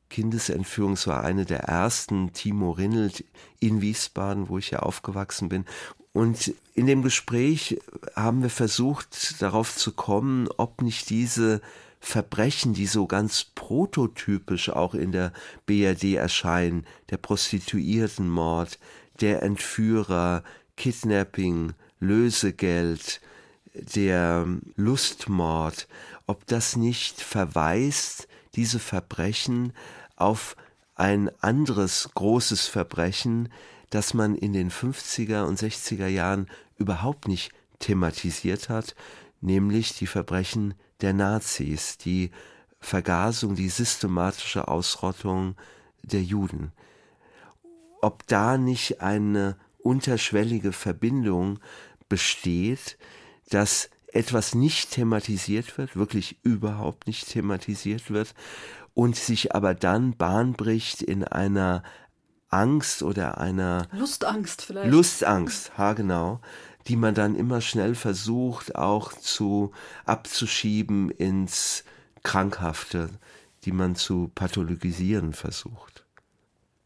Kindesentführung, es war eine der ersten, Timo Rinnelt in Wiesbaden, wo ich ja aufgewachsen bin. Und in dem Gespräch haben wir versucht, darauf zu kommen, ob nicht diese Verbrechen, die so ganz prototypisch auch in der BRD erscheinen, der Prostituiertenmord, der Entführer, Kidnapping, Lösegeld, der Lustmord, ob das nicht verweist, diese Verbrechen auf ein anderes großes Verbrechen, das man in den 50er und 60er Jahren überhaupt nicht thematisiert hat, nämlich die Verbrechen der Nazis, die Vergasung, die systematische Ausrottung der Juden. Ob da nicht eine unterschwellige Verbindung besteht, dass etwas nicht thematisiert wird, wirklich überhaupt nicht thematisiert wird und sich aber dann Bahn bricht in einer Angst oder einer Lustangst vielleicht. Lustangst, ha genau, die man dann immer schnell versucht auch zu abzuschieben ins Krankhafte, die man zu pathologisieren versucht.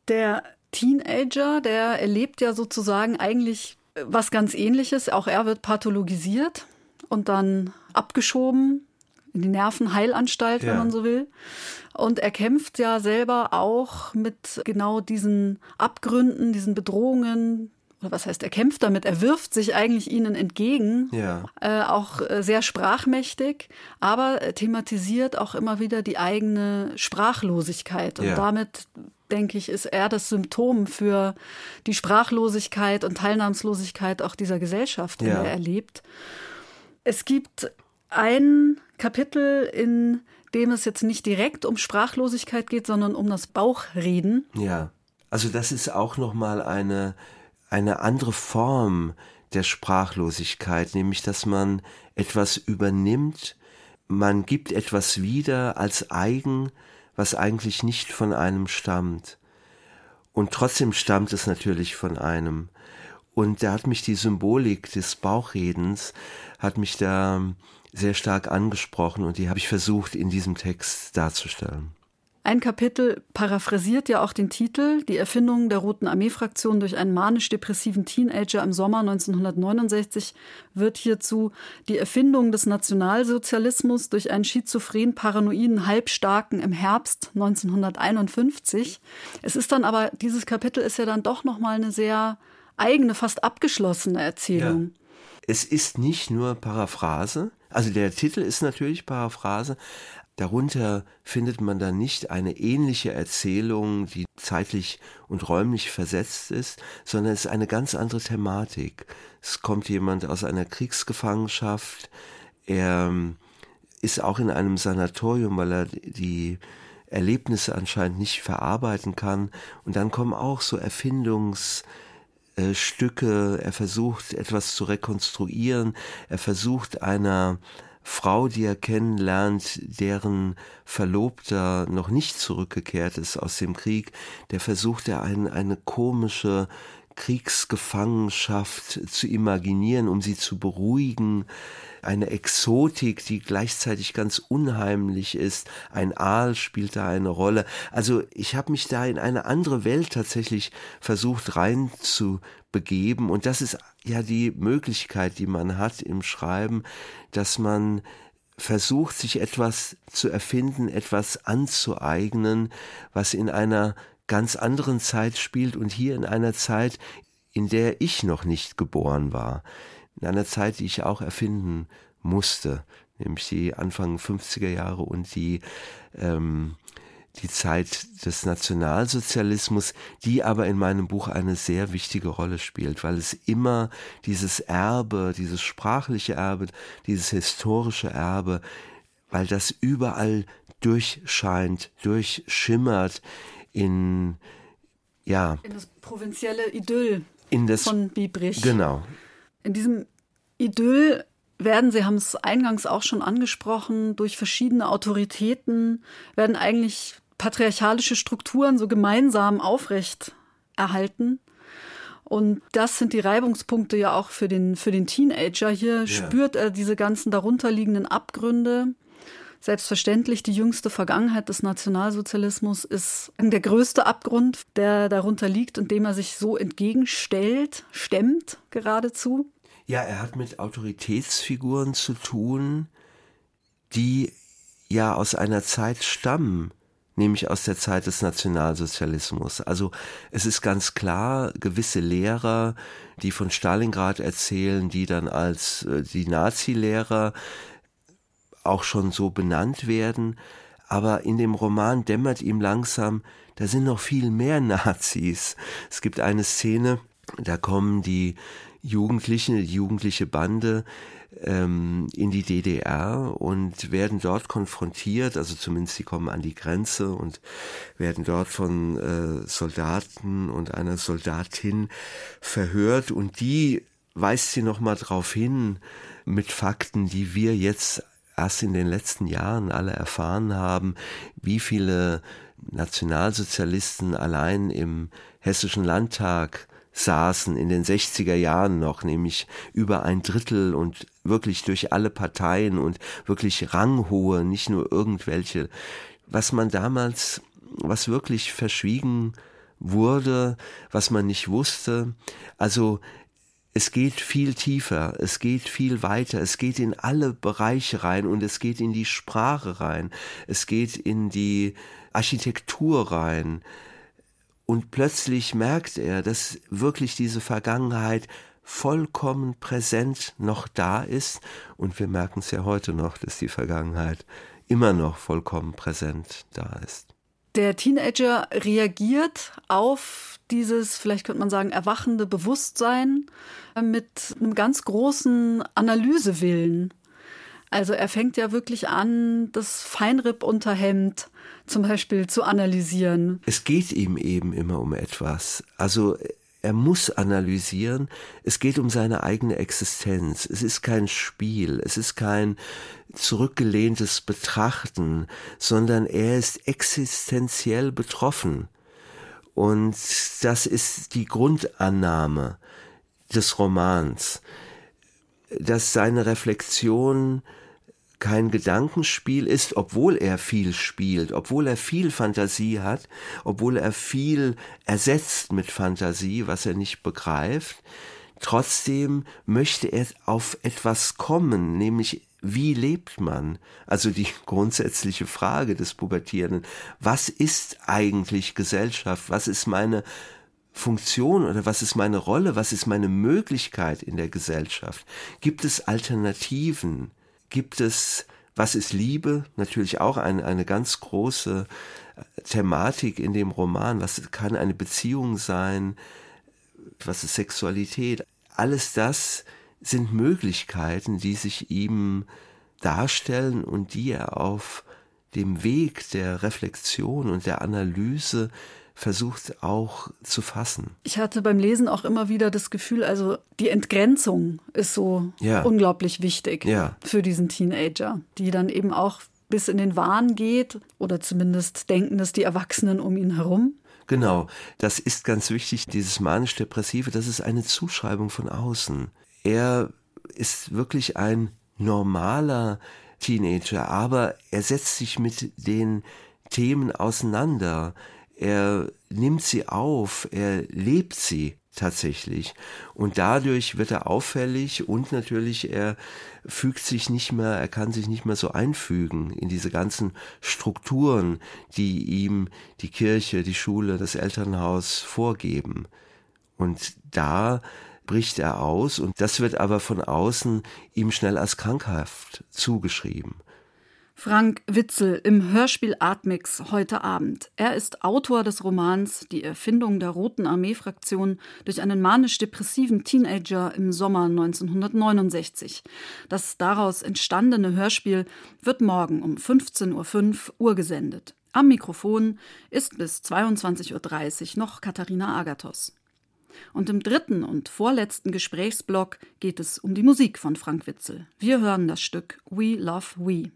Der Teenager, der erlebt ja sozusagen eigentlich was ganz ähnliches. Auch er wird pathologisiert und dann abgeschoben in die Nervenheilanstalt, ja. wenn man so will. Und er kämpft ja selber auch mit genau diesen Abgründen, diesen Bedrohungen. Oder was heißt, er kämpft damit, er wirft sich eigentlich ihnen entgegen, ja. äh, auch äh, sehr sprachmächtig, aber thematisiert auch immer wieder die eigene Sprachlosigkeit. Und ja. damit denke ich, ist er das Symptom für die Sprachlosigkeit und Teilnahmslosigkeit auch dieser Gesellschaft, in ja. der er lebt. Es gibt ein Kapitel, in dem es jetzt nicht direkt um Sprachlosigkeit geht, sondern um das Bauchreden. Ja, also das ist auch noch mal eine eine andere Form der Sprachlosigkeit, nämlich dass man etwas übernimmt, man gibt etwas wieder als eigen, was eigentlich nicht von einem stammt. Und trotzdem stammt es natürlich von einem. Und da hat mich die Symbolik des Bauchredens, hat mich da sehr stark angesprochen und die habe ich versucht in diesem Text darzustellen. Ein Kapitel paraphrasiert ja auch den Titel, die Erfindung der Roten Armee-Fraktion durch einen manisch-depressiven Teenager im Sommer 1969 wird hierzu die Erfindung des Nationalsozialismus durch einen schizophren paranoiden Halbstarken im Herbst 1951. Es ist dann aber, dieses Kapitel ist ja dann doch nochmal eine sehr eigene, fast abgeschlossene Erzählung. Ja. Es ist nicht nur Paraphrase, also der Titel ist natürlich Paraphrase, Darunter findet man dann nicht eine ähnliche Erzählung, die zeitlich und räumlich versetzt ist, sondern es ist eine ganz andere Thematik. Es kommt jemand aus einer Kriegsgefangenschaft, er ähm, ist auch in einem Sanatorium, weil er die Erlebnisse anscheinend nicht verarbeiten kann. Und dann kommen auch so Erfindungsstücke, er versucht etwas zu rekonstruieren, er versucht einer Frau, die er kennenlernt, deren Verlobter noch nicht zurückgekehrt ist aus dem Krieg, der versucht er ein, eine komische Kriegsgefangenschaft zu imaginieren, um sie zu beruhigen, eine Exotik, die gleichzeitig ganz unheimlich ist. Ein Aal spielt da eine Rolle. Also ich habe mich da in eine andere Welt tatsächlich versucht rein zu begeben und das ist ja die Möglichkeit, die man hat im Schreiben, dass man versucht, sich etwas zu erfinden, etwas anzueignen, was in einer ganz anderen Zeit spielt und hier in einer Zeit, in der ich noch nicht geboren war. In einer Zeit, die ich auch erfinden musste, nämlich die Anfang 50er Jahre und die ähm, die Zeit des Nationalsozialismus, die aber in meinem Buch eine sehr wichtige Rolle spielt, weil es immer dieses Erbe, dieses sprachliche Erbe, dieses historische Erbe, weil das überall durchscheint, durchschimmert in ja in das provinzielle Idyll in das, von Biebrich. Genau. In diesem Idyll werden, Sie haben es eingangs auch schon angesprochen, durch verschiedene Autoritäten werden eigentlich patriarchalische Strukturen so gemeinsam aufrecht erhalten. Und das sind die Reibungspunkte ja auch für den, für den Teenager. Hier ja. spürt er diese ganzen darunterliegenden Abgründe. Selbstverständlich, die jüngste Vergangenheit des Nationalsozialismus ist der größte Abgrund, der darunter liegt und dem er sich so entgegenstellt, stemmt geradezu. Ja, er hat mit Autoritätsfiguren zu tun, die ja aus einer Zeit stammen, nämlich aus der Zeit des Nationalsozialismus. Also es ist ganz klar, gewisse Lehrer, die von Stalingrad erzählen, die dann als äh, die Nazi-Lehrer auch schon so benannt werden. Aber in dem Roman dämmert ihm langsam, da sind noch viel mehr Nazis. Es gibt eine Szene, da kommen die Jugendlichen, die jugendliche Bande ähm, in die DDR und werden dort konfrontiert, also zumindest sie kommen an die Grenze und werden dort von äh, Soldaten und einer Soldatin verhört. Und die weist sie noch mal darauf hin mit Fakten, die wir jetzt erst in den letzten Jahren alle erfahren haben, wie viele Nationalsozialisten allein im hessischen Landtag saßen in den 60er Jahren noch, nämlich über ein Drittel und wirklich durch alle Parteien und wirklich ranghohe, nicht nur irgendwelche, was man damals, was wirklich verschwiegen wurde, was man nicht wusste. Also es geht viel tiefer, es geht viel weiter, es geht in alle Bereiche rein und es geht in die Sprache rein, es geht in die Architektur rein. Und plötzlich merkt er, dass wirklich diese Vergangenheit vollkommen präsent noch da ist. Und wir merken es ja heute noch, dass die Vergangenheit immer noch vollkommen präsent da ist. Der Teenager reagiert auf dieses, vielleicht könnte man sagen, erwachende Bewusstsein mit einem ganz großen Analysewillen. Also er fängt ja wirklich an, das Feinripp-Unterhemd zum Beispiel zu analysieren. Es geht ihm eben immer um etwas. Also er muss analysieren. Es geht um seine eigene Existenz. Es ist kein Spiel. Es ist kein zurückgelehntes Betrachten, sondern er ist existenziell betroffen. Und das ist die Grundannahme des Romans, dass seine Reflexion kein Gedankenspiel ist, obwohl er viel spielt, obwohl er viel Fantasie hat, obwohl er viel ersetzt mit Fantasie, was er nicht begreift, trotzdem möchte er auf etwas kommen, nämlich wie lebt man? Also die grundsätzliche Frage des Pubertierenden. Was ist eigentlich Gesellschaft? Was ist meine Funktion oder was ist meine Rolle? Was ist meine Möglichkeit in der Gesellschaft? Gibt es Alternativen? Gibt es, was ist Liebe? Natürlich auch eine, eine ganz große äh, Thematik in dem Roman. Was kann eine Beziehung sein? Was ist Sexualität? Alles das sind Möglichkeiten, die sich ihm darstellen und die er auf dem Weg der Reflexion und der Analyse versucht auch zu fassen. Ich hatte beim Lesen auch immer wieder das Gefühl, also die Entgrenzung ist so ja. unglaublich wichtig ja. für diesen Teenager, die dann eben auch bis in den Wahn geht oder zumindest denken dass die Erwachsenen um ihn herum. Genau, das ist ganz wichtig, dieses manisch-depressive, das ist eine Zuschreibung von außen er ist wirklich ein normaler Teenager, aber er setzt sich mit den Themen auseinander. Er nimmt sie auf, er lebt sie tatsächlich. Und dadurch wird er auffällig und natürlich er fügt sich nicht mehr, er kann sich nicht mehr so einfügen in diese ganzen Strukturen, die ihm die Kirche, die Schule, das Elternhaus vorgeben. Und da bricht er aus und das wird aber von außen ihm schnell als krankhaft zugeschrieben. Frank Witzel im Hörspiel Atmix heute Abend. Er ist Autor des Romans Die Erfindung der Roten Armee-Fraktion durch einen manisch-depressiven Teenager im Sommer 1969. Das daraus entstandene Hörspiel wird morgen um 15.05 Uhr urgesendet. Am Mikrofon ist bis 22.30 Uhr noch Katharina Agathos. Und im dritten und vorletzten Gesprächsblock geht es um die Musik von Frank Witzel. Wir hören das Stück We Love We.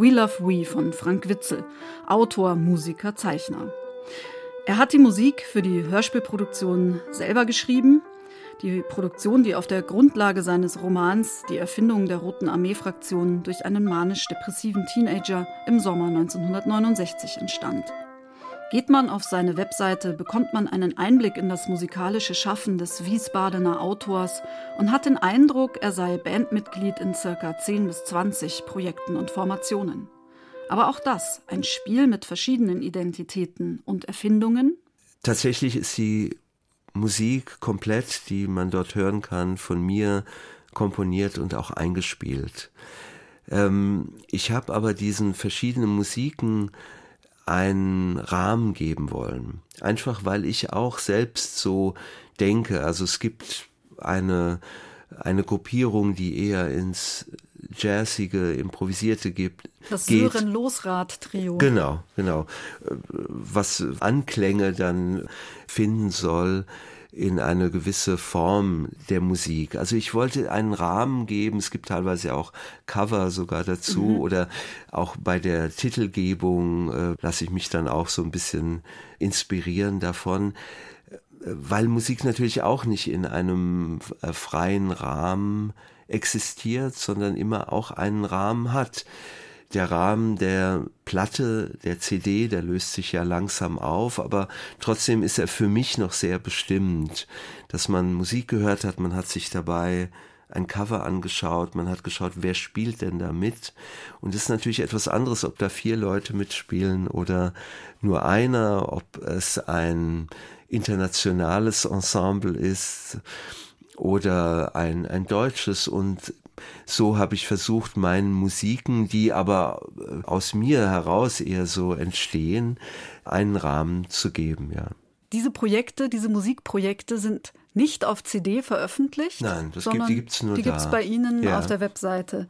We Love We von Frank Witzel, Autor, Musiker, Zeichner. Er hat die Musik für die Hörspielproduktion selber geschrieben. Die Produktion, die auf der Grundlage seines Romans Die Erfindung der Roten Armee-Fraktion durch einen manisch-depressiven Teenager im Sommer 1969 entstand. Geht man auf seine Webseite, bekommt man einen Einblick in das musikalische Schaffen des Wiesbadener Autors und hat den Eindruck, er sei Bandmitglied in circa 10 bis 20 Projekten und Formationen. Aber auch das, ein Spiel mit verschiedenen Identitäten und Erfindungen. Tatsächlich ist die Musik komplett, die man dort hören kann, von mir komponiert und auch eingespielt. Ähm, ich habe aber diesen verschiedenen Musiken einen Rahmen geben wollen. Einfach weil ich auch selbst so denke. Also es gibt eine, eine Gruppierung, die eher ins jazzige, improvisierte gibt. Das Sören-Losrad-Trio. Genau, genau. Was Anklänge dann finden soll in eine gewisse Form der Musik. Also ich wollte einen Rahmen geben. Es gibt teilweise auch Cover sogar dazu mhm. oder auch bei der Titelgebung äh, lasse ich mich dann auch so ein bisschen inspirieren davon weil Musik natürlich auch nicht in einem äh, freien Rahmen existiert, sondern immer auch einen Rahmen hat. Der Rahmen der Platte, der CD, der löst sich ja langsam auf, aber trotzdem ist er für mich noch sehr bestimmt, dass man Musik gehört hat, man hat sich dabei ein Cover angeschaut, man hat geschaut, wer spielt denn da mit. Und es ist natürlich etwas anderes, ob da vier Leute mitspielen oder nur einer, ob es ein internationales Ensemble ist oder ein, ein deutsches und so habe ich versucht, meinen Musiken, die aber äh, aus mir heraus eher so entstehen, einen Rahmen zu geben, ja. Diese Projekte, diese Musikprojekte sind nicht auf CD veröffentlicht. Nein, das gibt, die gibt es nur. Die gibt es bei Ihnen ja. auf der Webseite.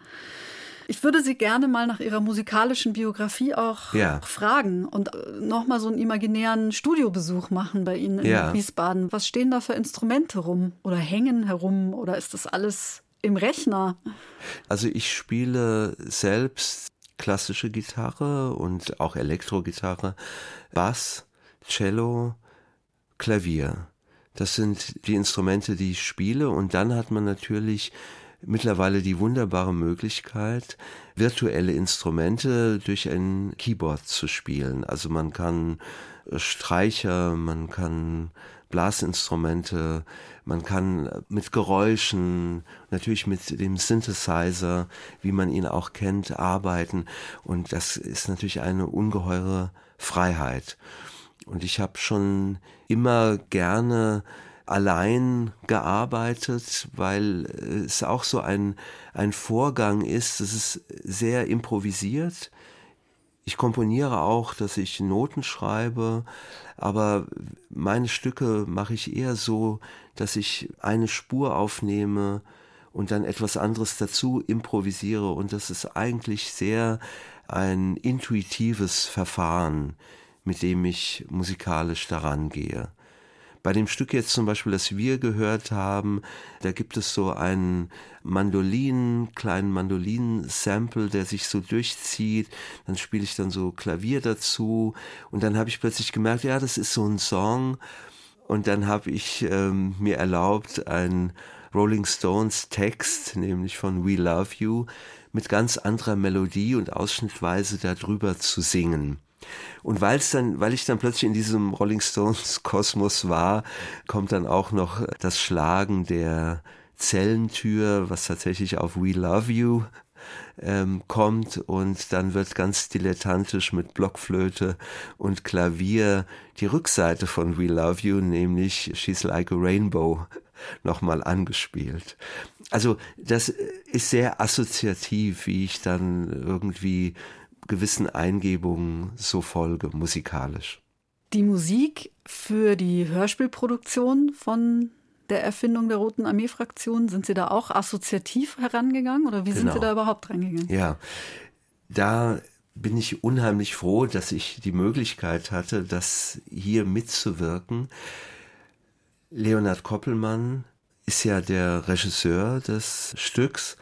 Ich würde Sie gerne mal nach Ihrer musikalischen Biografie auch ja. fragen und äh, nochmal so einen imaginären Studiobesuch machen bei Ihnen in ja. Wiesbaden. Was stehen da für Instrumente rum oder hängen herum oder ist das alles im Rechner? Also ich spiele selbst klassische Gitarre und auch Elektrogitarre, Bass, Cello, Klavier. Das sind die Instrumente, die ich spiele. Und dann hat man natürlich mittlerweile die wunderbare Möglichkeit, virtuelle Instrumente durch ein Keyboard zu spielen. Also man kann Streicher, man kann Blasinstrumente, man kann mit Geräuschen, natürlich mit dem Synthesizer, wie man ihn auch kennt, arbeiten. Und das ist natürlich eine ungeheure Freiheit. Und ich habe schon immer gerne allein gearbeitet, weil es auch so ein, ein Vorgang ist, es ist sehr improvisiert. Ich komponiere auch, dass ich Noten schreibe, aber meine Stücke mache ich eher so, dass ich eine Spur aufnehme und dann etwas anderes dazu improvisiere und das ist eigentlich sehr ein intuitives Verfahren, mit dem ich musikalisch daran gehe. Bei dem Stück jetzt zum Beispiel, das wir gehört haben, da gibt es so einen Mandolinen, kleinen Mandolinen-Sample, der sich so durchzieht. Dann spiele ich dann so Klavier dazu und dann habe ich plötzlich gemerkt, ja, das ist so ein Song. Und dann habe ich ähm, mir erlaubt, einen Rolling Stones Text, nämlich von We Love You, mit ganz anderer Melodie und Ausschnittweise darüber zu singen. Und weil's dann, weil ich dann plötzlich in diesem Rolling Stones Kosmos war, kommt dann auch noch das Schlagen der Zellentür, was tatsächlich auf We Love You ähm, kommt und dann wird ganz dilettantisch mit Blockflöte und Klavier die Rückseite von We Love You, nämlich She's Like a Rainbow, nochmal angespielt. Also das ist sehr assoziativ, wie ich dann irgendwie gewissen Eingebungen so folge, musikalisch. Die Musik für die Hörspielproduktion von der Erfindung der Roten Armee-Fraktion, sind Sie da auch assoziativ herangegangen oder wie genau. sind Sie genau. da überhaupt reingegangen? Ja, da bin ich unheimlich froh, dass ich die Möglichkeit hatte, das hier mitzuwirken. Leonard Koppelmann ist ja der Regisseur des Stücks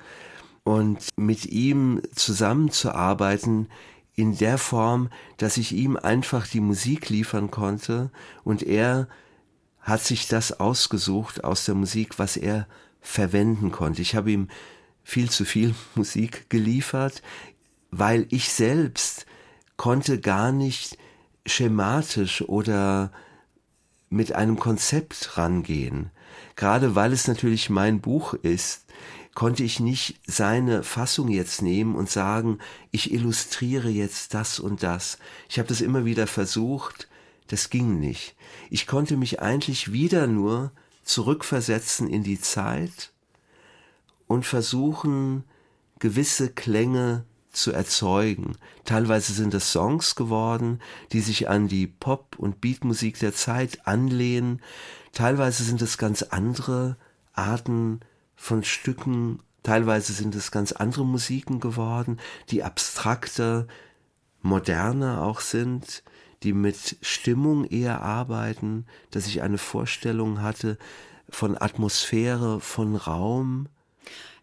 und mit ihm zusammenzuarbeiten in der Form, dass ich ihm einfach die Musik liefern konnte und er hat sich das ausgesucht aus der Musik, was er verwenden konnte. Ich habe ihm viel zu viel Musik geliefert, weil ich selbst konnte gar nicht schematisch oder mit einem Konzept rangehen. Gerade weil es natürlich mein Buch ist, konnte ich nicht seine Fassung jetzt nehmen und sagen, ich illustriere jetzt das und das. Ich habe das immer wieder versucht, das ging nicht. Ich konnte mich eigentlich wieder nur zurückversetzen in die Zeit und versuchen, gewisse Klänge zu erzeugen. Teilweise sind es Songs geworden, die sich an die Pop- und Beatmusik der Zeit anlehnen. Teilweise sind es ganz andere Arten von Stücken, teilweise sind es ganz andere Musiken geworden, die abstrakter, moderner auch sind, die mit Stimmung eher arbeiten, dass ich eine Vorstellung hatte von Atmosphäre, von Raum,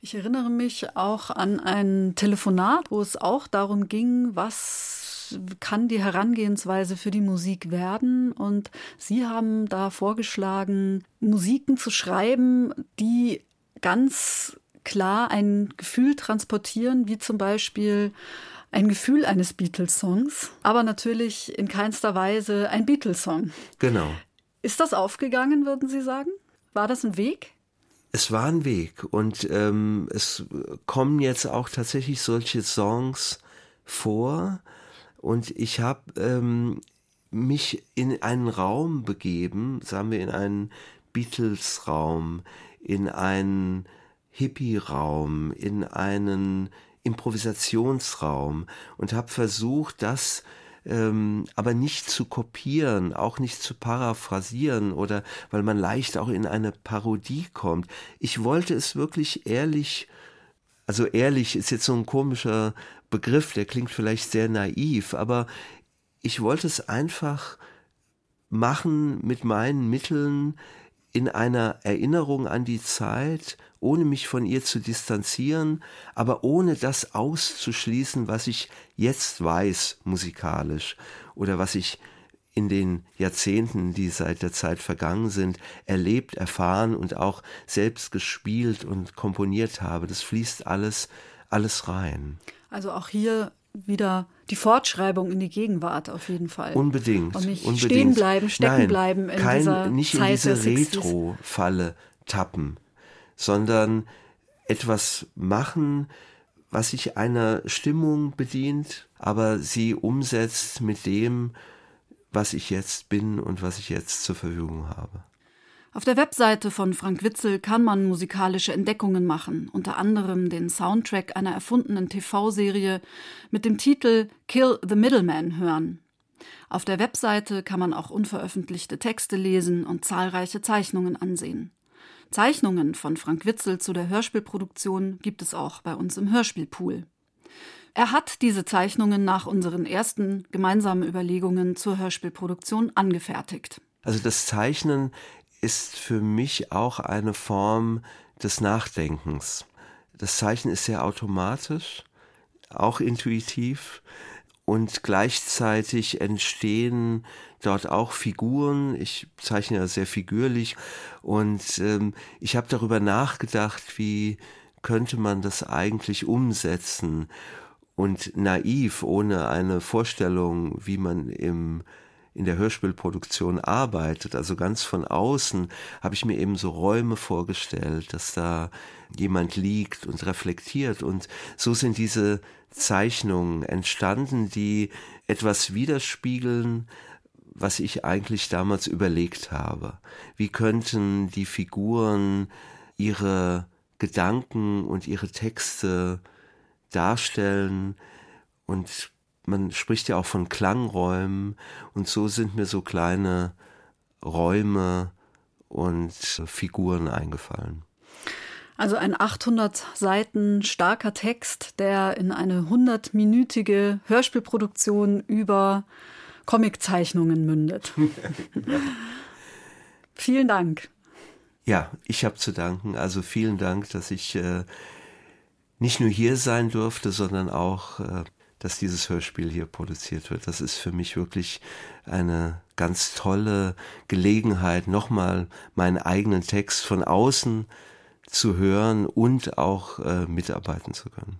ich erinnere mich auch an ein Telefonat, wo es auch darum ging, was kann die Herangehensweise für die Musik werden. Und Sie haben da vorgeschlagen, Musiken zu schreiben, die ganz klar ein Gefühl transportieren, wie zum Beispiel ein Gefühl eines Beatles-Songs, aber natürlich in keinster Weise ein Beatles-Song. Genau. Ist das aufgegangen, würden Sie sagen? War das ein Weg? es war ein Weg und ähm, es kommen jetzt auch tatsächlich solche Songs vor und ich habe ähm, mich in einen Raum begeben, sagen wir in einen Beatles-Raum, in einen Hippie-Raum, in einen Improvisationsraum und habe versucht, das ähm, aber nicht zu kopieren, auch nicht zu paraphrasieren oder weil man leicht auch in eine Parodie kommt. Ich wollte es wirklich ehrlich, also ehrlich ist jetzt so ein komischer Begriff, der klingt vielleicht sehr naiv, aber ich wollte es einfach machen mit meinen Mitteln in einer Erinnerung an die Zeit ohne mich von ihr zu distanzieren, aber ohne das auszuschließen, was ich jetzt weiß musikalisch oder was ich in den Jahrzehnten, die seit der Zeit vergangen sind, erlebt, erfahren und auch selbst gespielt und komponiert habe. Das fließt alles, alles rein. Also auch hier wieder die Fortschreibung in die Gegenwart auf jeden Fall. Unbedingt. Und nicht unbedingt. stehen bleiben, stecken Nein, bleiben in kein, dieser nicht Zeit in diese der 60s. Retro-Falle tappen sondern etwas machen, was sich einer Stimmung bedient, aber sie umsetzt mit dem, was ich jetzt bin und was ich jetzt zur Verfügung habe. Auf der Webseite von Frank Witzel kann man musikalische Entdeckungen machen, unter anderem den Soundtrack einer erfundenen TV-Serie mit dem Titel Kill the Middleman hören. Auf der Webseite kann man auch unveröffentlichte Texte lesen und zahlreiche Zeichnungen ansehen. Zeichnungen von Frank Witzel zu der Hörspielproduktion gibt es auch bei uns im Hörspielpool. Er hat diese Zeichnungen nach unseren ersten gemeinsamen Überlegungen zur Hörspielproduktion angefertigt. Also das Zeichnen ist für mich auch eine Form des Nachdenkens. Das Zeichnen ist sehr automatisch, auch intuitiv und gleichzeitig entstehen dort auch Figuren. Ich zeichne ja sehr figürlich und ähm, ich habe darüber nachgedacht, wie könnte man das eigentlich umsetzen und naiv, ohne eine Vorstellung, wie man im in der Hörspielproduktion arbeitet, also ganz von außen, habe ich mir eben so Räume vorgestellt, dass da jemand liegt und reflektiert. Und so sind diese Zeichnungen entstanden, die etwas widerspiegeln, was ich eigentlich damals überlegt habe. Wie könnten die Figuren ihre Gedanken und ihre Texte darstellen und man spricht ja auch von Klangräumen und so sind mir so kleine Räume und Figuren eingefallen. Also ein 800 Seiten starker Text, der in eine 100-minütige Hörspielproduktion über Comiczeichnungen mündet. Vielen Dank. Ja, ich habe zu danken. Also vielen Dank, dass ich äh, nicht nur hier sein durfte, sondern auch, äh, dass dieses Hörspiel hier produziert wird. Das ist für mich wirklich eine ganz tolle Gelegenheit, nochmal meinen eigenen Text von außen zu hören und auch äh, mitarbeiten zu können.